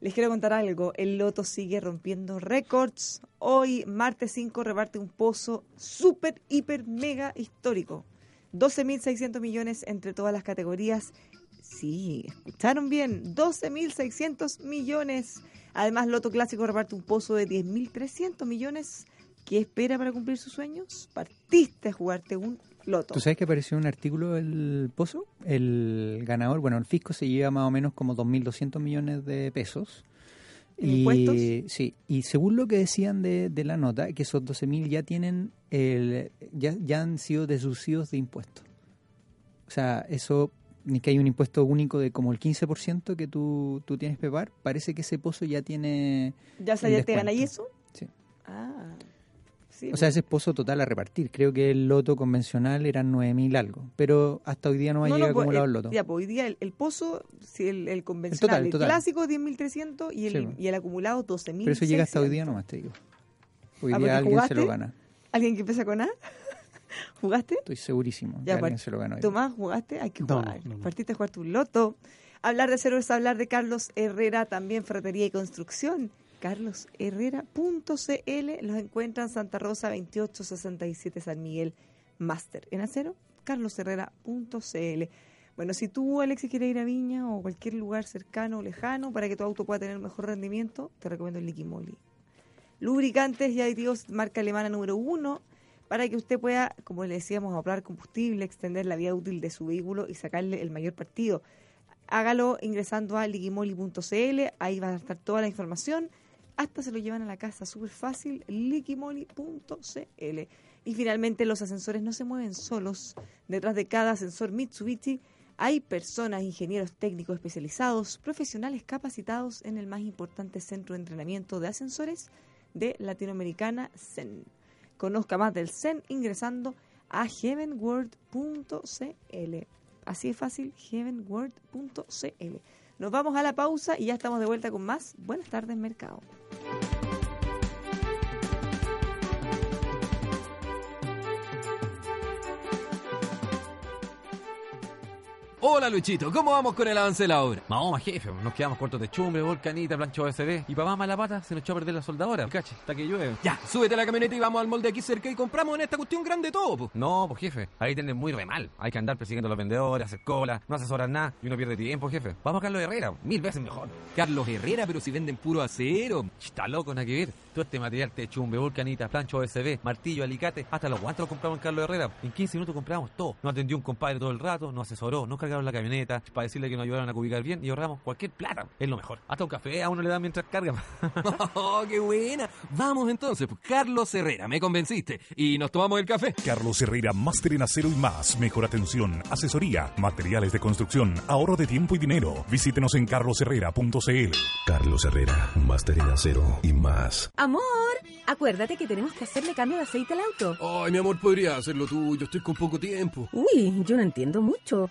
Les quiero contar algo. El Loto sigue rompiendo récords. Hoy, martes 5, reparte un pozo súper, hiper, mega histórico. 12.600 millones entre todas las categorías. Sí, escucharon bien. 12.600 millones. Además, Loto Clásico reparte un pozo de 10.300 millones. ¿Qué espera para cumplir sus sueños? Partiste a jugarte un Loto. ¿Tú sabes que apareció un artículo del Pozo? El ganador, bueno, el fisco se lleva más o menos como 2.200 millones de pesos. ¿En y, impuestos? Sí, y según lo que decían de, de la nota, que esos 12.000 ya tienen, el, ya, ya han sido deducidos de impuestos. O sea, eso, ni que hay un impuesto único de como el 15% que tú, tú tienes que pagar, parece que ese pozo ya tiene... ¿Ya, el ya te ganas descuento. eso? Sí. Ah. Sí, O sea, ese es pozo total a repartir. Creo que el loto convencional eran 9.000 algo, pero hasta hoy día no va a llegar pues, acumulado el, el loto. Ya, pues hoy día el, el pozo, si el, el convencional, el, total, total. clásico 10.300 y el, Sí. y el acumulado 12.000. Pero eso llega hasta hoy día nomás, te digo. Hoy Ah, día alguien jugaste. se lo gana. ¿Alguien que empieza con A? ¿Jugaste? Estoy segurísimo Ya, que alguien part- se lo hoy. Tomás, ¿jugaste? Hay que jugar. no, no. Partiste a jugar tu loto. Hablar de cero es hablar de Carlos Herrera, también ferretería y construcción. carlosherrera.cl Los encuentran en Santa Rosa 2867 San Miguel Master. En acero, carlosherrera.cl. Bueno, si tú, Alexis, quieres ir a Viña o cualquier lugar cercano o lejano para que tu auto pueda tener mejor rendimiento, te recomiendo el Liquimoli. Lubricantes y aditivos marca alemana número uno para que usted pueda, como le decíamos, ahorrar combustible, extender la vida útil de su vehículo y sacarle el mayor partido. Hágalo ingresando a liquimoli.cl, ahí va a estar toda la información. Hasta se lo llevan a la casa, súper fácil, liquimoli.cl. Y finalmente los ascensores no se mueven solos. Detrás de cada ascensor Mitsubishi hay personas, ingenieros técnicos especializados, profesionales capacitados en el más importante centro de entrenamiento de ascensores de Latinoamericana, CEN. Conozca más del CEN ingresando a heavenworld.cl. Así es fácil, heavenworld.cl. Nos vamos a la pausa y ya estamos de vuelta con más. Buenas tardes, mercado. Hola Luchito, ¿cómo vamos con el avance de la obra? Mahoma, jefe, nos quedamos cortos de chumbre, volcanita, plancha OSB. Y más mala pata, se nos echó a perder la soldadora, cache, hasta que llueve. Ya, súbete a la camioneta y vamos al molde aquí cerca y compramos en esta cuestión grande todo, po. No, pues jefe, ahí tienen muy re mal. Hay que andar persiguiendo a los vendedores, hacer cola, no asesoran nada y uno pierde tiempo, jefe. Vamos a Carlos Herrera, mil veces mejor. Carlos Herrera, pero si venden puro acero. Está loco, nada que ver. Todo este material de chumbe, volcanita, plancha OSB, martillo, alicate, hasta los guantes los compramos en Carlos Herrera. En 15 minutos compramos todo. Nos atendió un compadre todo el rato, nos asesoró, nos cargaron la camioneta para decirle que nos ayudaron a cubicar bien y ahorramos cualquier plata. Es lo mejor. Hasta un café a uno le dan mientras carga. ¡Oh, qué buena! Vamos entonces, pues, Carlos Herrera, me convenciste. Y nos tomamos el café. Carlos Herrera, máster en acero y más. Mejor atención, asesoría, materiales de construcción, ahorro de tiempo y dinero. Visítenos en carlosherrera.cl. Carlos Herrera, máster en acero y más. Amor, acuérdate que tenemos que hacerle cambio de aceite al auto. Ay, mi amor, podría hacerlo tú. Yo estoy con poco tiempo. Uy, yo no entiendo mucho.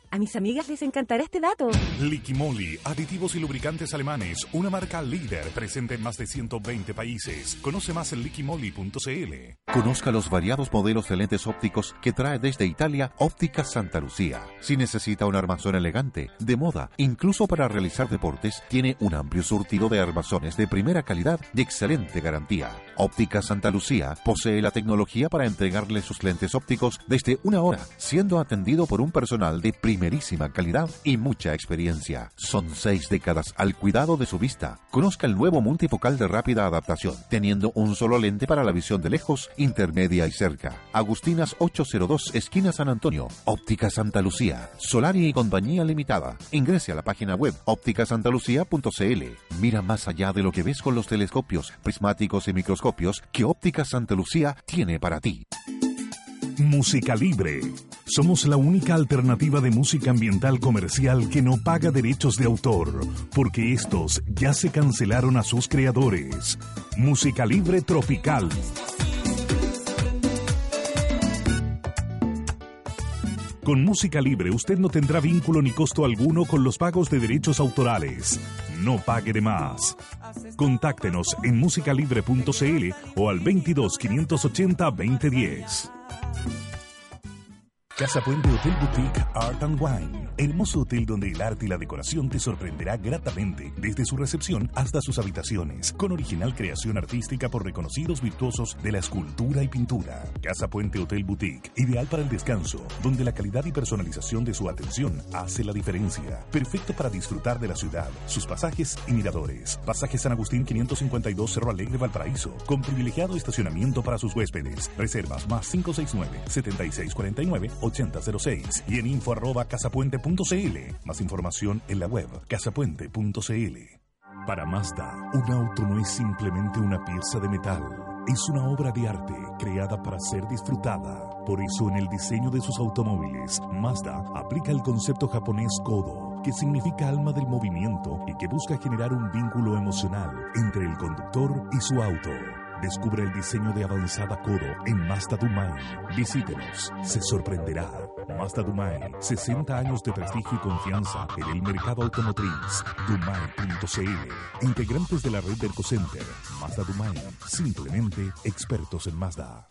A mis amigas les encantará este dato. Liquimoli, aditivos y lubricantes alemanes, una marca líder presente en más de 120 países. Conoce más en liquimoli.cl. Conozca los variados modelos de lentes ópticos que trae desde Italia Óptica Santa Lucía. Si necesita un armazón elegante, de moda, incluso para realizar deportes, tiene un amplio surtido de armazones de primera calidad y excelente garantía. Óptica Santa Lucía posee la tecnología para entregarle sus lentes ópticos desde una hora, siendo atendido por un personal de primerísima calidad y mucha experiencia. Son seis décadas al cuidado de su vista. Conozca el nuevo multifocal de rápida adaptación, teniendo un solo lente para la visión de lejos, intermedia y cerca. Agustinas 802, esquina San Antonio. Óptica Santa Lucía. Solari y Compañía Limitada. Ingrese a la página web ópticasantalucía.cl. Mira más allá de lo que ves con los telescopios, prismáticos y microscopios que Óptica Santa Lucía tiene para ti. Música Libre. Somos la única alternativa de música ambiental comercial que no paga derechos de autor, porque estos ya se cancelaron a sus creadores. Música Libre Tropical. Con música libre usted no tendrá vínculo ni costo alguno con los pagos de derechos autorales. No pague de más. Contáctenos en musicalibre.cl o al 22 580 2010. Casa Puente Hotel Boutique Art and Wine. Hermoso hotel donde el arte y la decoración te sorprenderá gratamente desde su recepción hasta sus habitaciones, con original creación artística por reconocidos virtuosos de la escultura y pintura. Casa Puente Hotel Boutique, ideal para el descanso, donde la calidad y personalización de su atención hace la diferencia. Perfecto para disfrutar de la ciudad, sus pasajes y miradores. Pasaje San Agustín 552 Cerro Alegre Valparaíso, con privilegiado estacionamiento para sus huéspedes. Reservas más 569 7649 8006 y en info arroba casapuente.cl. Más información en la web casapuente.cl. Para Mazda, un auto no es simplemente una pieza de metal. Es una obra de arte creada para ser disfrutada. Por eso en el diseño de sus automóviles, Mazda aplica el concepto japonés Kodo, que significa alma del movimiento y que busca generar un vínculo emocional entre el conductor y su auto. Descubre el diseño de avanzada Kodo en Mazda Dumai. Visítenos, se sorprenderá. Mazda Dumai, 60 años de prestigio y confianza en el mercado automotriz. Dumai.cl. Integrantes de la red del Center. Mazda Dumai, simplemente expertos en Mazda.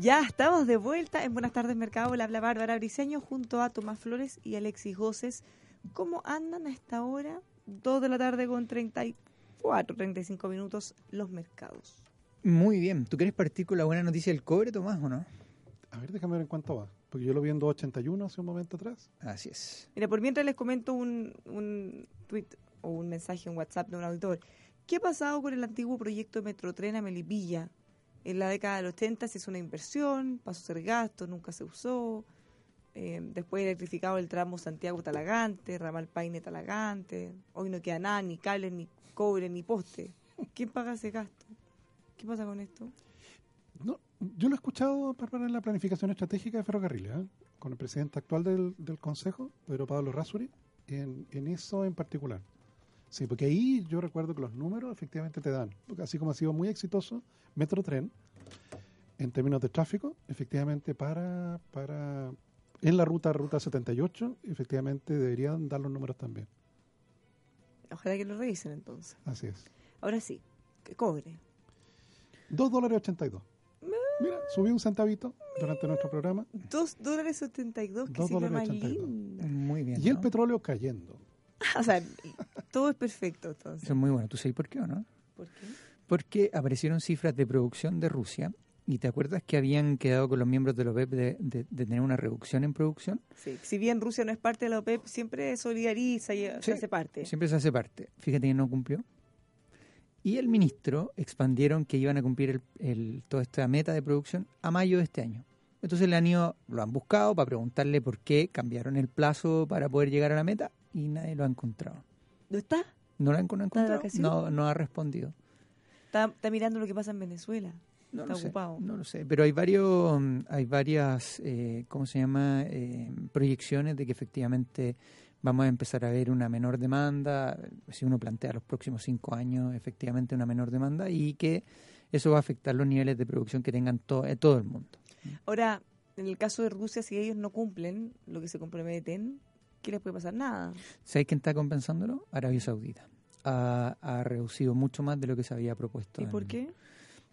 Ya estamos de vuelta en Buenas tardes Mercado. Le habla Bárbara Briseño junto a Tomás Flores y Alexis Goces. ¿Cómo andan a esta hora? 2 de la tarde con 34, 35 minutos los mercados. Muy bien. ¿Tú quieres partir con la buena noticia del cobre, Tomás, o no? A ver, déjame ver en cuánto va. Porque yo lo vi en 281 hace un momento atrás. Así es. Mira, por mientras les comento un, un tweet o un mensaje en WhatsApp de un auditor. ¿Qué ha pasado con el antiguo proyecto Metrotren a Melipilla? En la década del 80 se hizo una inversión, pasó a ser gasto, nunca se usó. Eh, después electrificado el tramo Santiago-Talagante, ramal Paine-Talagante. Hoy no queda nada, ni cables, ni cobre, ni poste. ¿Quién paga ese gasto? ¿Qué pasa con esto? No, yo lo he escuchado, Bárbara, en la planificación estratégica de ferrocarriles, ¿eh? con el presidente actual del, del Consejo, Pedro Pablo Rasuri, en, en eso en particular. Sí, porque ahí yo recuerdo que los números efectivamente te dan, porque así como ha sido muy exitoso Metro Tren, en términos de tráfico, efectivamente para, para en la ruta ruta 78, efectivamente deberían dar los números también. Ojalá que lo revisen entonces. Así es. Ahora sí, que cobre. 2 dólares 82. Mira, subí un centavito durante nuestro programa. 2 dólares 72, que Dos sigla dólares más 82. linda. Muy bien. Y el petróleo cayendo. o sea, todo es perfecto entonces. Eso es muy bueno. ¿Tú sabes por qué o no? ¿Por qué? Porque aparecieron cifras de producción de Rusia y te acuerdas que habían quedado con los miembros de la OPEP de, de- de tener una reducción en producción. Sí, si bien Rusia no es parte de la OPEP, siempre solidariza y se hace parte. Siempre se hace parte. Fíjate que no cumplió. Y el ministro expandieron que iban a cumplir el, el- toda esta meta de producción a mayo de este año. Entonces le han ido, lo han buscado para preguntarle por qué cambiaron el plazo para poder llegar a la meta y nadie lo ha encontrado. ¿No está? ¿No lo de encontrado? No, no ha respondido. está? Está mirando lo que pasa en Venezuela. No está lo sé, ocupado. no lo sé, pero hay varios, mm, hay varias, eh, ¿cómo se llama? Eh, proyecciones de que efectivamente vamos a empezar a ver una menor demanda, si uno plantea los próximos cinco años, efectivamente una menor demanda y que eso va a afectar los niveles de producción que tengan to- eh, todo el mundo. Ahora, en el caso de Rusia, si ellos no cumplen lo que se comprometen, ¿qué les puede pasar? Nada. ¿Sabes quién está compensándolo? Arabia Saudita. Ha, ha reducido mucho más de lo que se había propuesto. ¿Y por en- qué?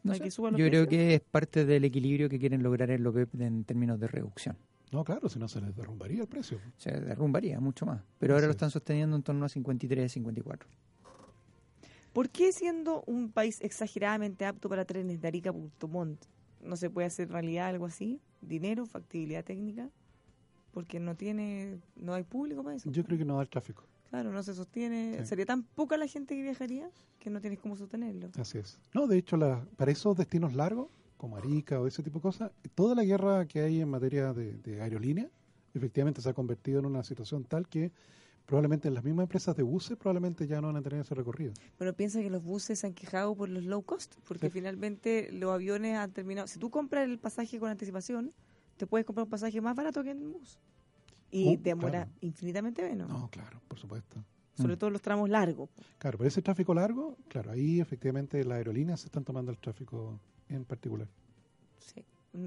no ¿Para sé. que suban los Yo creo que es parte del equilibrio que quieren lograr en OPEP en términos de reducción. No, claro, si no se les derrumbaría el precio. se derrumbaría mucho más. Pero ahora lo es. están sosteniendo en torno a 53, 54. ¿Por qué siendo un país exageradamente apto para trenes de Arica a Puerto Montt no se puede hacer realidad algo así? ¿Dinero? ¿Factibilidad técnica? Porque no tiene, no hay público para eso. Yo creo que no da el tráfico. Claro, no se sostiene. Sí. Sería tan poca la gente que viajaría que no tienes cómo sostenerlo. Así es. No, de hecho, la, para esos destinos largos, como Arica o ese tipo de cosas, toda la guerra que hay en materia de, de aerolínea, efectivamente se ha convertido en una situación tal que probablemente las mismas empresas de buses probablemente ya no van a tener ese recorrido. Bueno, piensa que los buses se han quejado por los low cost, porque Sí. finalmente los aviones han terminado. Si tú compras el pasaje con anticipación, te puedes comprar un pasaje más barato que en bus. Y Oh, demora claro. infinitamente menos. No, claro, por supuesto. Sobre Mm. todo los tramos largos. Claro, pero ese tráfico largo, claro, ahí efectivamente las aerolíneas se están tomando el tráfico en particular. Sí.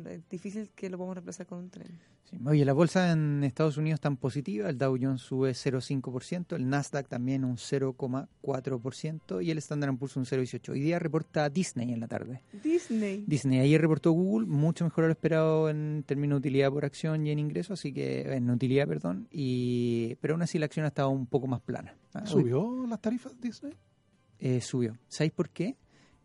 Es difícil que lo podamos reemplazar con un tren. Sí. Oye, las bolsas en Estados Unidos están positivas. El Dow Jones sube 0,5%, el Nasdaq también un 0,4% y el Standard Poor's un 0,18%. Hoy día reporta Disney en la tarde. Disney. Disney ayer reportó Google, mucho mejor a lo esperado en términos de utilidad por acción y en ingreso, así que en utilidad, perdón, y pero aún así la acción ha estado un poco más plana. ¿Subió las tarifas Disney? eh, subió. ¿Sabéis por qué?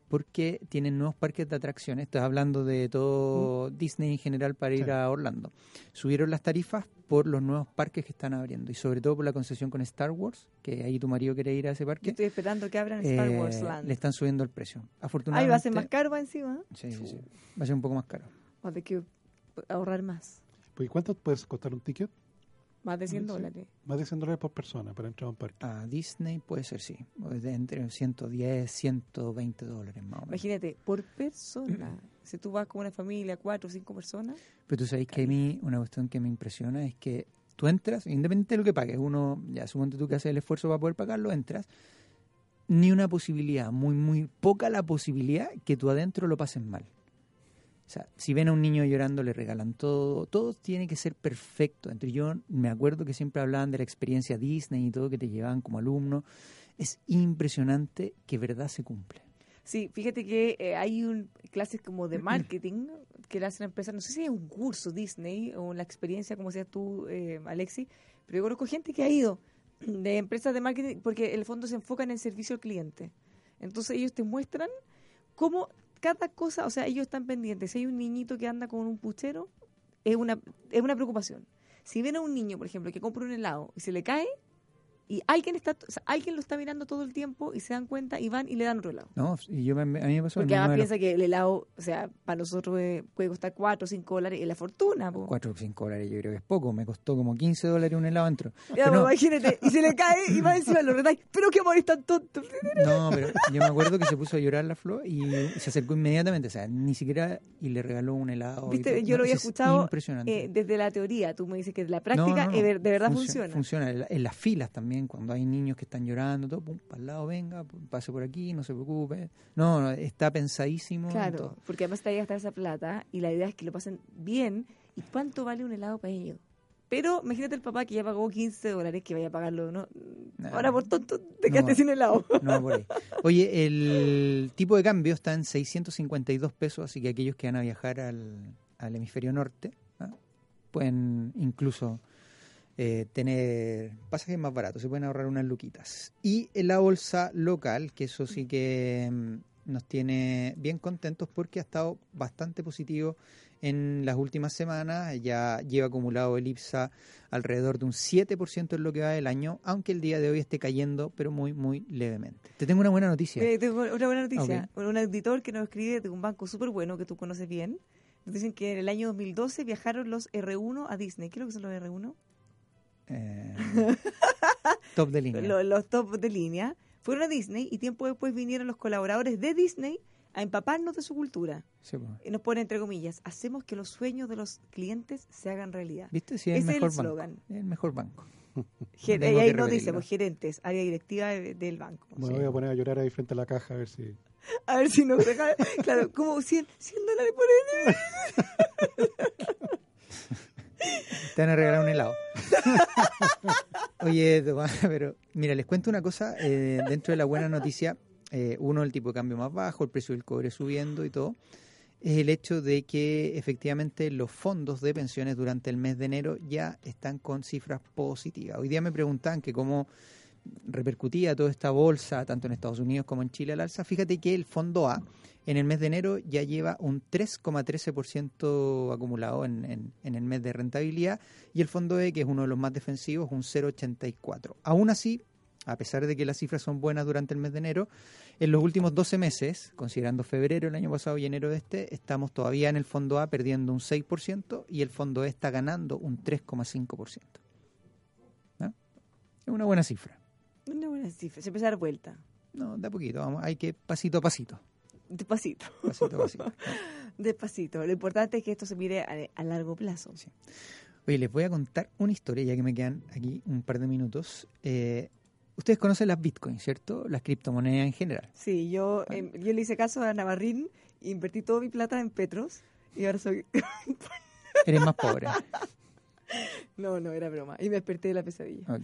Porque tienen nuevos parques de atracciones. Estás hablando de todo Disney en general para ir Sí. a Orlando. Subieron las tarifas por los nuevos parques que están abriendo y sobre todo por la concesión con Star Wars, que ahí tu marido quiere ir a ese Yo parque. estoy esperando que abran Star eh, Wars Land. le están subiendo el precio. Ahí Afortunadamente. va a ser más caro encima. Sí, sí, sí. Va a ser un poco más caro. Va a tener que ahorrar más. Pues, ¿y ¿Cuánto puede costar un ticket? Más de 100 Sí. dólares. Más de 100 dólares por persona para entrar a un parque. A Disney puede ser, sí. De entre 110, 120 dólares más o menos. Imagínate, por persona. si tú vas con una familia, cuatro o cinco personas, Pero tú sabes que a mí una cuestión que me impresiona es que tú entras, independiente de lo que pagues, uno, ya suponte tú que haces el esfuerzo para poder pagarlo, entras, ni una posibilidad, muy, muy poca la posibilidad que tú adentro lo pases mal. O sea, si ven a un niño llorando, le regalan todo, todo tiene que ser perfecto. Entre yo me acuerdo que siempre hablaban de la experiencia Disney y todo que te llevaban como alumno. Es impresionante que verdad se cumple. Sí, fíjate que eh, hay un, clases como de marketing que a empresas, no sé si es un curso Disney o la experiencia, como decías tú, eh, Alexi, pero yo conozco gente que ha ido de empresas de marketing porque en el fondo se enfocan en el servicio al cliente. Entonces ellos te muestran cómo cada cosa, o sea, ellos están pendientes. Si hay un niñito que anda con un puchero, es una, es una preocupación. Si ven a un niño, por ejemplo, que compra un helado y se le cae, y alguien está o sea, alguien lo está mirando todo el tiempo y se dan cuenta y van y le dan otro helado. No, y yo me- a mí me pasó Porque además piensa que el helado, o sea, para nosotros puede costar 4 o 5 dólares y la fortuna. po. 4 o 5 dólares, yo creo que es poco. Me costó como 15 dólares un helado dentro. Ya, Pero no, imagínate, y se le cae y va encima lo retáis. Pero qué amor es tan tonto. No, pero yo me acuerdo que se puso a llorar la flor y se acercó inmediatamente, o sea, ni siquiera y le regaló un helado. Viste, yo No, lo había es escuchado Impresionante. eh, desde la teoría. Tú me dices que de la práctica no, no. eh, de verdad Funcio- funciona. Funciona. En las filas también, cuando hay niños que están llorando, todo, pum, para el lado, venga, pase por aquí, no se preocupe. No, no, está pensadísimo. en Claro, todo. porque además te va a gastar esa plata y la idea es que lo pasen bien. ¿Y cuánto vale un helado para ellos? Pero imagínate el papá que ya pagó 15 dólares que vaya a pagarlo, ¿no? Nah. Ahora por tonto te No. quedaste sin helado. No, por ahí. Oye, el tipo de cambio está en 652 pesos, así que aquellos que van a viajar al, al hemisferio norte ¿ah? pueden incluso eh, tener pasajes más baratos, se pueden ahorrar unas luquitas. Y en la bolsa local, que eso sí que mm, nos tiene bien contentos porque ha estado bastante positivo en las últimas semanas, ya lleva acumulado el IPSA alrededor de un 7% en lo que va del año, aunque el día de hoy esté cayendo, pero muy, muy levemente. Te tengo una buena noticia. Eh, tengo una buena noticia. Un auditor que nos escribe de un banco súper bueno que tú conoces bien. Nos dicen que en el año 2012 viajaron los R1 a Disney. ¿Qué es lo que son los R1? Eh, top de línea. Lo- los top de línea. Fueron a Disney y tiempo después vinieron los colaboradores de Disney a empaparnos de su cultura. Sí, pues. Y nos pone entre comillas, hacemos que los sueños de los clientes se hagan realidad. ¿Viste? Sí, es el Ese es el mejor. Es el mejor banco. Ger- Tengo y ahí nos dice, pues, gerentes, área directiva de- del banco. Me voy a poner a llorar ahí frente a la caja a ver si... A ver si nos deja, claro, como 100, 100 dólares por él. Te van a regalar un helado. Oye, pero mira, les cuento una cosa. eh, dentro de la buena noticia, eh, uno, el tipo de cambio más bajo, el precio del cobre subiendo y todo, es el hecho de que efectivamente los fondos de pensiones durante el mes de enero ya están con cifras positivas. Hoy día me preguntan que cómo repercutía toda esta bolsa, tanto en Estados Unidos como en Chile al alza. Fíjate que el fondo A en el mes de enero ya lleva un 3,13% acumulado en, en, en el mes de rentabilidad y el fondo E, que es uno de los más defensivos, un 0,84. Aún así, a pesar de que las cifras son buenas durante el mes de enero, en los últimos 12 meses, considerando febrero el año pasado y enero de este, estamos todavía en el fondo A perdiendo un 6% y el fondo E está ganando un 3,5%. ¿Ah? Es una buena cifra. Una buena cifra, se empieza a dar vuelta. No, de a poquito, vamos, hay que pasito a pasito. Despacito. Pasito a pasito. Despacito. Lo importante es que esto se mire a, a largo plazo. Sí. Oye, les voy a contar una historia, ya que me quedan aquí un par de minutos. Eh, ustedes conocen las bitcoins, ¿cierto? Las criptomonedas en general. Sí, yo, em, yo le hice caso a Navarrín, invertí toda mi plata en Petros y ahora soy... Eres más pobre. no, no, era broma. Y me desperté de la pesadilla. Ok.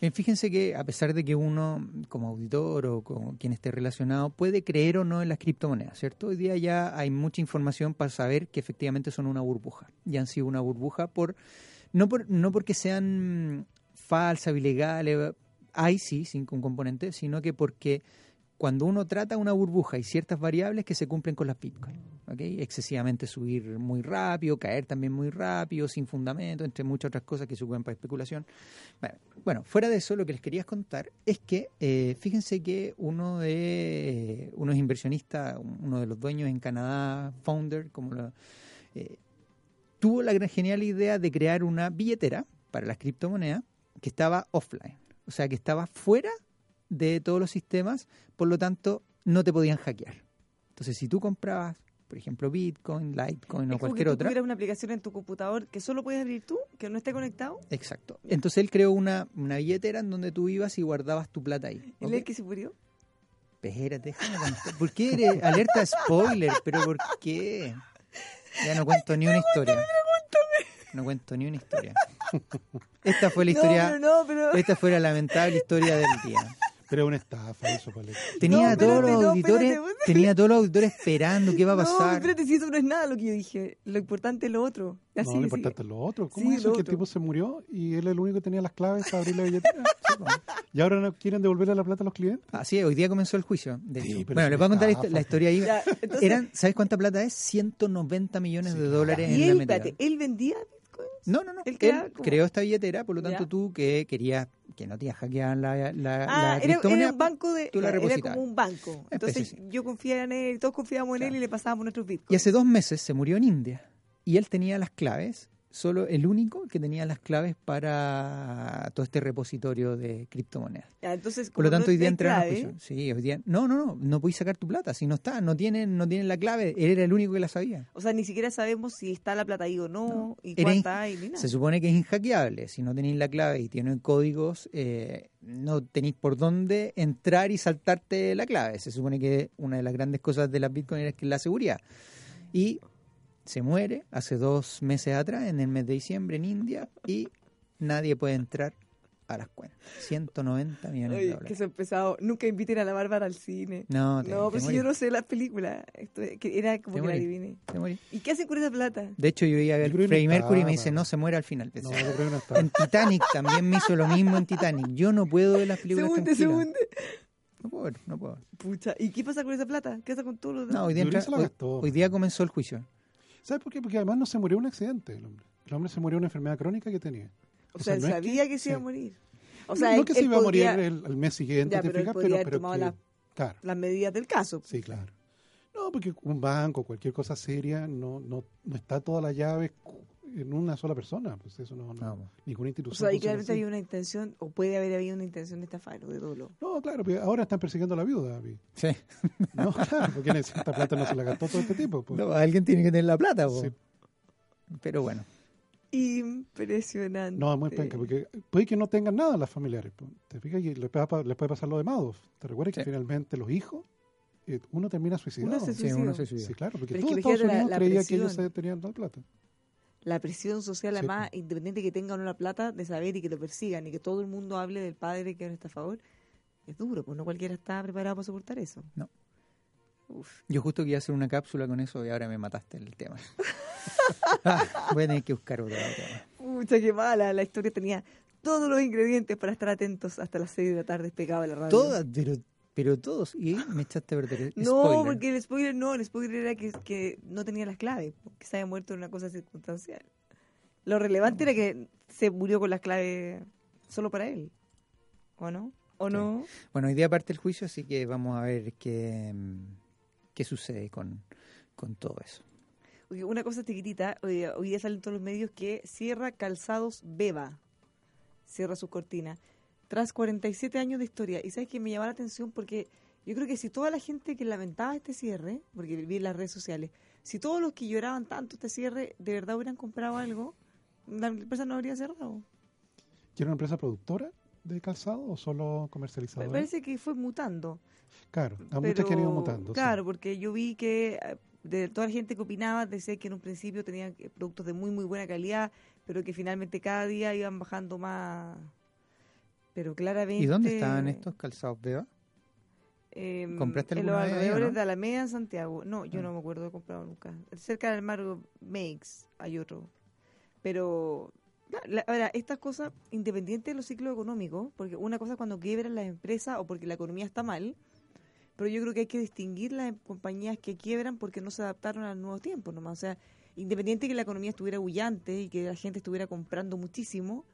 Bien, fíjense que a pesar de que uno, como auditor o como quien esté relacionado, puede creer o no en las criptomonedas, ¿cierto? Hoy día ya hay mucha información para saber que efectivamente son una burbuja. Ya han sido una burbuja por no por no porque sean falsas, ilegales, hay sí, sin un componente, sino que porque cuando uno trata una burbuja hay ciertas variables que se cumplen con las bitcoins. ¿ok? Excesivamente subir muy rápido, caer también muy rápido, sin fundamento, entre muchas otras cosas que se ocupan para especulación. Bueno, fuera de eso, lo que les quería contar es que eh, fíjense que uno de unos inversionistas, uno de los dueños en Canadá, founder, como lo, eh, tuvo la genial idea de crear una billetera para las criptomonedas que estaba offline, o sea, que estaba fuera de todos los sistemas, por lo tanto, no te podían hackear. Entonces, si tú comprabas, por ejemplo, Bitcoin, Litecoin o Es cualquier que tú otra, tuvieras una aplicación en tu computador que solo puedes abrir tú, que no esté conectado. exacto. Entonces él creó una, una billetera en donde tú ibas y guardabas tu plata ahí. ¿Y ¿ok? el que se murió? Espérate, déjame contar. ¿Por qué eres alerta spoiler? ¿Pero por qué? Ya no cuento ni una historia. No cuento ni una historia. Esta fue la historia, No, pero no, pero... esta fue la lamentable historia del día. Pero una estafa eso, Paleta. Tenía a No, todos espérate, los no, auditores, espérate. tenía a todos los auditores esperando qué iba a No, pasar. espérate, si eso no es nada lo que yo dije. Lo importante es lo otro. Ya, No, lo importante sigue. es lo otro. ¿Cómo Sí, es eso que el tipo se murió y él es el único que tenía las claves para abrir la billetera? ¿Y ahora no quieren devolverle la plata a los clientes? Así es, hoy día comenzó el juicio. de Sí, hecho. pero bueno, es les voy a contar la, estafa. la historia ahí. Ya, entonces- Eran, ¿Sabes cuánta plata es? 190 millones de dólares Y en la él, metida. espérate, él vendía bitcoins. No, no, no. Él creó esta billetera, por lo tanto Ya. tú que querías que no te hackeaban la, la, Ah, la era, era un banco de. tú la era repositabas. como un banco. Entonces especie, yo confiaba en él, todos confiábamos en él y le pasábamos nuestros Y bitcoins. hace dos meses se murió en India y él tenía las claves, solo el único que tenía las claves para todo este repositorio de criptomonedas. Entonces, Por lo tanto, no hoy día hay entraron a clave, juicio. Sí, hoy día. No, no, no, no podéis sacar tu plata. Si no está, no tienen, no tienen la clave. Él era el único que la sabía. O sea, ni siquiera sabemos si está la plata ahí o no, y Era in- cuánta hay, ni nada. Se supone que es inhackeable. Si no tenéis la clave y tienen códigos, eh, no tenéis por dónde entrar y saltarte la clave. Se supone que una de las grandes cosas de las Bitcoin es que es la seguridad. Y se muere hace dos meses atrás, en el mes de diciembre, en India, y nadie puede entrar a las cuentas. 190 millones de Ay, que dólares. se ha empezado. Nunca inviten a la Bárbara al cine. No, te- no, pero si yo no sé las películas. Esto, que era como Te que la morís. adiviné. Te morís. ¿Y qué hacen con esa plata? De hecho, yo iba a ver que no Freddie Mercury y me dice, no, se muere al final. No, yo creo que no está. En Titanic también me hizo lo mismo en Titanic. Yo no puedo ver las Se películas hunde, se hunde. No puedo ver, no puedo ver. Pucha, ¿y qué pasa con esa plata? ¿Qué pasa con todos los No, hoy día, entra- se la hoy día comenzó el juicio. ¿Sabes por qué? Porque además no se murió un accidente el hombre. El hombre se murió de una enfermedad crónica que tenía. O sea, él no es sabía que, se iba a morir. O No- sea, no, él- que se él iba a morir el, mes siguiente, Ya, te pero él fijas, podría pero, haber pero tomado que- la- claro, las medidas del caso. sí, claro. No, porque un banco, cualquier cosa seria, no, no, no está toda la llave en una sola persona. Pues eso no, no- Vamos. ninguna O institución. sea, ahí funciona claramente había una intención, o puede haber habido una intención de estafar o de dolo. No, claro, porque ahora están persiguiendo a la viuda. David. Sí. No, claro, porque esta plata no se la gastó todo este tipo. pues. No, alguien tiene que tener la plata, po. Sí. Pero bueno. Impresionante. No, es muy penca, porque puede que no tengan nada las familiares. pues. Te fijas que les, puede- les puede pasar lo de Madoff. ¿Te recuerdas que Sí. finalmente los hijos, eh, uno termina suicidado? Uno se Sí, uno se suicidó. suicida. Sí, claro, porque Pero todo que Estados la- Unidos la creía que ellos presión. tenían la plata. La presión social, Sí, además, independiente que tenga o no la plata, de saber y que lo persigan y que todo el mundo hable del padre que está a favor, es duro, pues no cualquiera está preparado para soportar eso. No. Uf. Yo justo quería hacer una cápsula con eso y ahora me mataste el tema. Ah, voy a tener que buscar otro tema. Pucha, qué mala. La historia tenía todos los ingredientes para estar atentos hasta las 6 de la tarde pegado a la radio. Todas, pero, pero todos. Y me echaste a perder. No, Spoiler. porque el spoiler no, el spoiler era que, que no tenía las claves, que se había muerto en una cosa circunstancial. Lo relevante era que se murió con las claves solo para él. ¿O no? ¿O Sí. no? Bueno, hoy día parte el juicio, así que vamos a ver qué, mm, qué sucede con, con todo eso. Oye, Una cosa chiquitita, hoy, hoy día salen todos los medios que cierra Calzados Beba, cierra su cortina, tras 47 años de historia. Y sabes que me llamó la atención porque yo creo que si toda la gente que lamentaba este cierre, porque vi en las redes sociales, si todos los que lloraban tanto este cierre de verdad hubieran comprado algo, la empresa no habría cerrado. ¿Quiere una empresa productora de calzado o solo Me comercializadora? parece que fue mutando. Claro, a muchas Pero, que han ido mutando. sí. Claro, porque yo vi que eh, de toda la gente que opinaba decía que en un principio tenían eh, productos de muy muy buena calidad, pero que finalmente cada día iban bajando más. Pero claramente. ¿Y dónde estaban estos calzados Beba? em, ¿Compraste En los alrededores no? de Alameda en Santiago. No, yo Ah. no me acuerdo de comprado nunca. Cerca del Margo Makes hay otro. Pero. la- ahora, estas cosas, independientes de los ciclos económicos, porque una cosa es cuando quiebran las empresas o porque la economía está mal, pero yo creo que hay que distinguir las em- compañías que quiebran porque no se adaptaron a los nuevos tiempos nomás. O sea, independiente que la economía estuviera bullante y que la gente estuviera comprando muchísimo,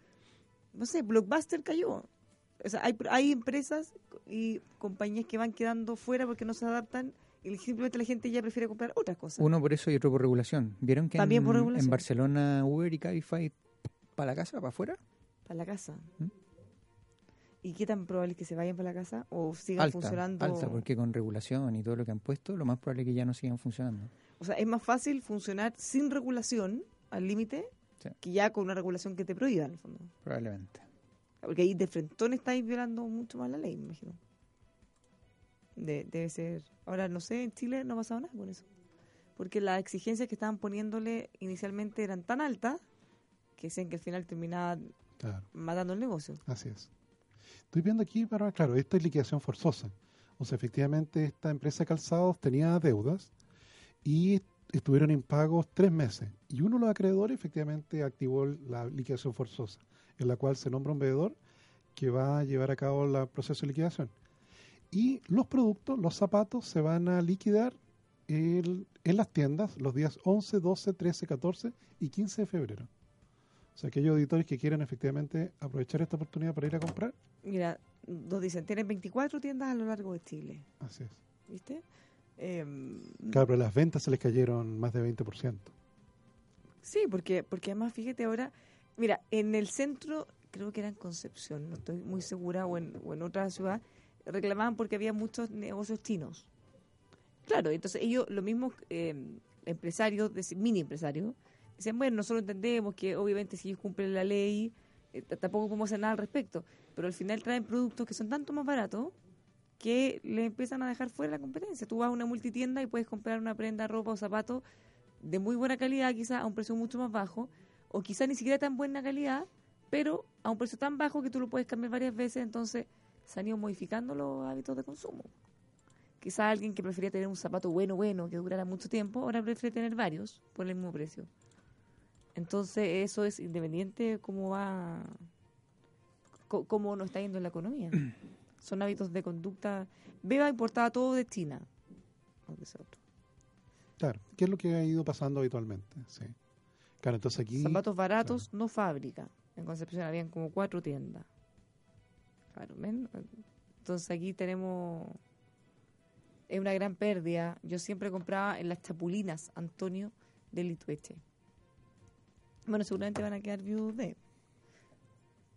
no sé, Blockbuster cayó. O sea, hay, hay empresas y compañías que van quedando fuera porque no se adaptan y simplemente la gente ya prefiere comprar otras cosas. Uno por eso y otro por regulación. ¿Vieron que También en, por regulación. en Barcelona Uber y Cabify para la casa, para afuera? Para la casa. ¿Mm? ¿Y qué tan probable es que se vayan para la casa o sigan Alta, funcionando? alta, porque con regulación y todo lo que han puesto, lo más probable es que ya no sigan funcionando. O sea, es más fácil funcionar sin regulación al límite Sí. que ya con una regulación que te prohíba, en el fondo. Probablemente. Porque ahí de frentón estáis violando mucho más la ley, me imagino. De- debe ser. Ahora, no sé, en Chile no ha pasado nada con eso. Porque las exigencias que estaban poniéndole inicialmente eran tan altas que dicen que al final terminaban Claro, matando el negocio. así es. Estoy viendo aquí, pero claro, esta es liquidación forzosa. O sea, efectivamente, esta empresa de calzados tenía deudas y estuvieron impagos tres meses. Y uno de los acreedores efectivamente activó la liquidación forzosa, en la cual se nombra un veedor que va a llevar a cabo el proceso de liquidación. Y los productos, los zapatos, se van a liquidar el- en las tiendas los días 11, 12, 13, 14 y 15 de febrero. O sea, aquellos auditores que quieran efectivamente aprovechar esta oportunidad para ir a comprar, Mira, nos dicen, tienen 24 tiendas a lo largo de Chile, así es. ¿viste? Em, Claro, pero las ventas se les cayeron más de 20%. Sí, porque, porque además, fíjate ahora, mira, en el centro, creo que era en Concepción, no estoy muy segura, o en, o en otra ciudad, reclamaban porque había muchos negocios chinos. Claro, entonces ellos, los mismos eh, empresarios, mini empresarios, decían, bueno, nosotros entendemos que obviamente si ellos cumplen la ley, eh, tampoco podemos hacer nada al respecto, pero al final traen productos que son tanto más baratos que le empiezan a dejar fuera la competencia. Tú vas a una multitienda y puedes comprar una prenda, ropa o zapatos de muy buena calidad, quizás a un precio mucho más bajo, o quizás ni siquiera tan buena calidad, pero a un precio tan bajo que tú lo puedes cambiar varias veces, entonces se han ido modificando los hábitos de consumo. Quizás alguien que prefería tener un zapato bueno, bueno, que durara mucho tiempo, ahora prefiere tener varios por el mismo precio. Entonces eso es independiente de cómo va, cómo nos está yendo en la economía. Son hábitos de conducta. Beba importaba todo de China. De ese otro. Claro, ¿qué es lo que ha ido pasando habitualmente? Sí. Claro, entonces aquí... Zapatos baratos, no fábrica. En Concepción habían como cuatro tiendas. Claro, ¿ven? Entonces aquí tenemos es una gran pérdida. Yo siempre compraba en las chapulinas Antonio de Litueche. Bueno, seguramente van a quedar viudos de.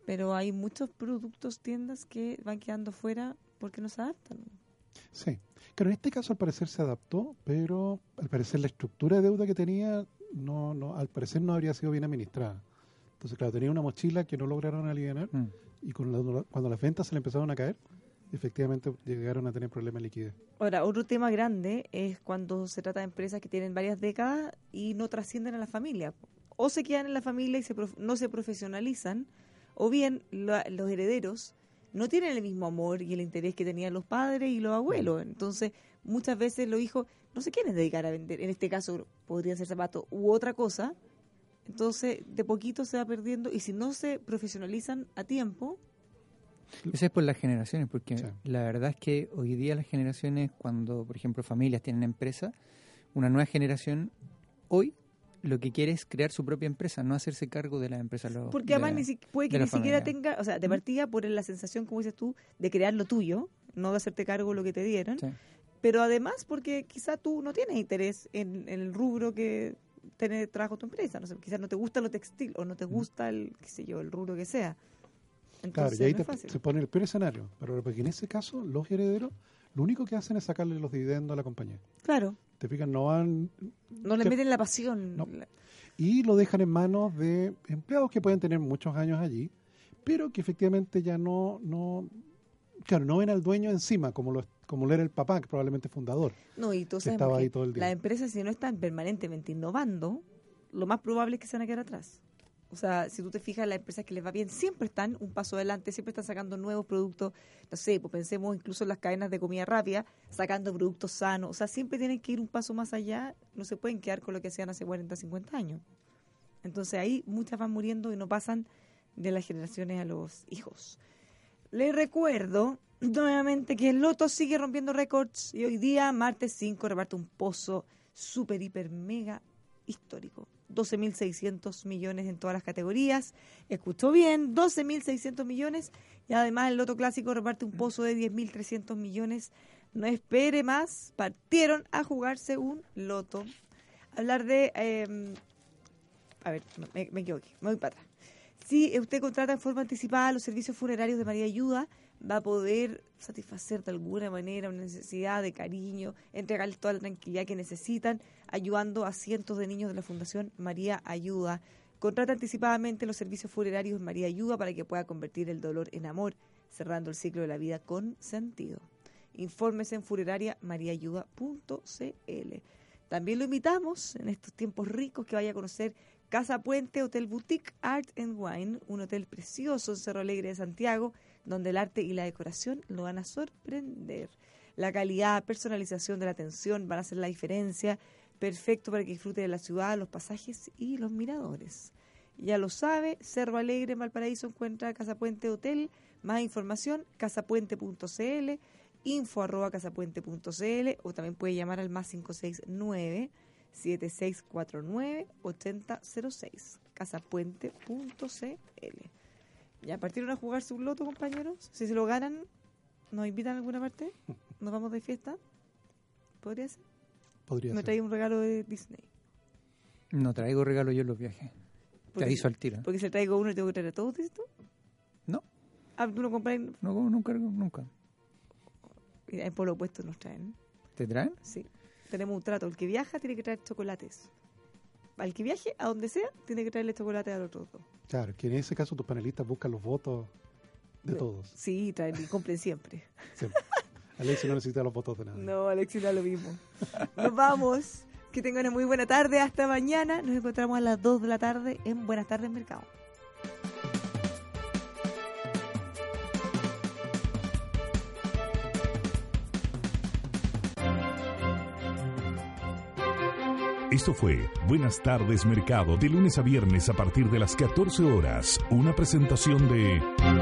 Pero hay muchos productos, tiendas que van quedando fuera porque no se adaptan. Sí. Claro, en este caso al parecer se adaptó, pero al parecer la estructura de deuda que tenía, no, no, al parecer no habría sido bien administrada. Entonces, claro, tenía una mochila que no lograron aliviar Mm. y con la- cuando las ventas se le empezaron a caer, efectivamente llegaron a tener problemas de liquidez. Ahora, otro tema grande es cuando se trata de empresas que tienen varias décadas y no trascienden a la familia. O se quedan en la familia y se prof- no se profesionalizan, o bien la- los herederos no tienen el mismo amor y el interés que tenían los padres y los abuelos. Entonces, muchas veces los hijos no se quieren dedicar a vender. En este caso, podría ser zapatos u otra cosa. Entonces, de poquito se va perdiendo y si no se profesionalizan a tiempo, Eso es por las generaciones, porque Sí. la verdad es que hoy día las generaciones, cuando por ejemplo familias tienen empresa, una nueva generación hoy lo que quiere es crear su propia empresa, no hacerse cargo de las empresas. lo- Porque de además la- ni si- puede que la ni siquiera tenga, o sea, de partida por la sensación, como dices tú, de crear lo tuyo, no de hacerte cargo de lo que te dieron, Sí. Pero además porque quizá tú no tienes interés en, en el rubro que tiene trabajo tu empresa, no sé, quizás no te gusta lo textil o no te gusta el, qué sé yo, el rubro que sea. Claro, Entonces y ahí no te- se pone el peor escenario. Pero porque en ese caso, los herederos, lo único que hacen es sacarle los dividendos a la compañía. Claro, Te fijan, no van no le Te- meten la pasión. No. y lo dejan en manos de empleados que pueden tener muchos años allí, pero que efectivamente ya no, no, claro, no ven al dueño encima, como lo, como lo era el papá, que probablemente fundador. No, y tú sabes estaba porque ahí todo el día. las empresas si no están permanentemente innovando, lo más probable es que se van a quedar atrás. O sea, si tú te fijas, las empresas que les va bien siempre están un paso adelante, siempre están sacando nuevos productos. No sé, pues pensemos incluso en las cadenas de comida rápida, sacando productos sanos. O sea, siempre tienen que ir un paso más allá, no se pueden quedar con lo que hacían hace 40, 50 años. Entonces ahí muchas van muriendo y no pasan de las generaciones a los hijos. Les recuerdo nuevamente que el Loto sigue rompiendo récords y hoy día, martes 5, reparte un pozo super, hiper, mega histórico. 12.600 millones en todas las categorías. Escuchó bien, 12.600 millones. Y además el Loto Clásico reparte un pozo de 10.300 millones. No espere más, partieron a jugarse un Loto. Hablar de... eh, a ver, me, me equivoqué, me voy para atrás. Si usted contrata en forma anticipada los servicios funerarios de María Ayuda, va a poder satisfacer de alguna manera una necesidad de cariño, entregarles toda la tranquilidad que necesitan, ayudando a cientos de niños de la Fundación María Ayuda. Contrata anticipadamente los servicios funerarios María Ayuda para que pueda convertir el dolor en amor, cerrando el ciclo de la vida con sentido. Infórmese en funerariamariaayuda.cl. También lo invitamos en estos tiempos ricos que vaya a conocer Casa Puente Hotel Boutique Art and Wine, un hotel precioso en Cerro Alegre de Santiago, donde el arte y la decoración lo van a sorprender. La calidad, personalización de la atención van a hacer la diferencia. Perfecto para que disfrute de la ciudad, los pasajes y los miradores. Ya lo sabe, Cerro Alegre en Valparaíso encuentra Casa Puente Hotel. Más información, casapuente.cl, info arroba casapuente.cl o también puede llamar al más 569 7649 8006. casapuente.cl. Ya partieron a jugar su loto, compañeros. Si se lo ganan, ¿nos invitan a alguna parte? ¿Nos vamos de fiesta? ¿Podría ser? Podría Me trae un regalo de Disney. No traigo regalo yo en los viajes. Te aviso al tiro. Porque si traigo uno, tengo que traer a todos, ¿dices tú? No. Ah, tú no compras No, nunca, nunca. en polo opuesto nos traen. ¿Te traen? Sí. Tenemos un trato. El que viaja tiene que traer chocolates. Al que viaje, a donde sea, tiene que traerle chocolate a los otros dos. Claro, que en ese caso tus panelistas buscan los votos de todos. Sí, traen y compren siempre. Siempre. Alexis no necesita los votos de nadie. No, Alexis, no es lo mismo. Nos vamos. Que tengan una muy buena tarde. Hasta mañana. Nos encontramos a las 2 de la tarde en Buenas tardes Mercado. Esto fue Buenas tardes Mercado, de lunes a viernes a partir de las 14 horas. Una presentación de...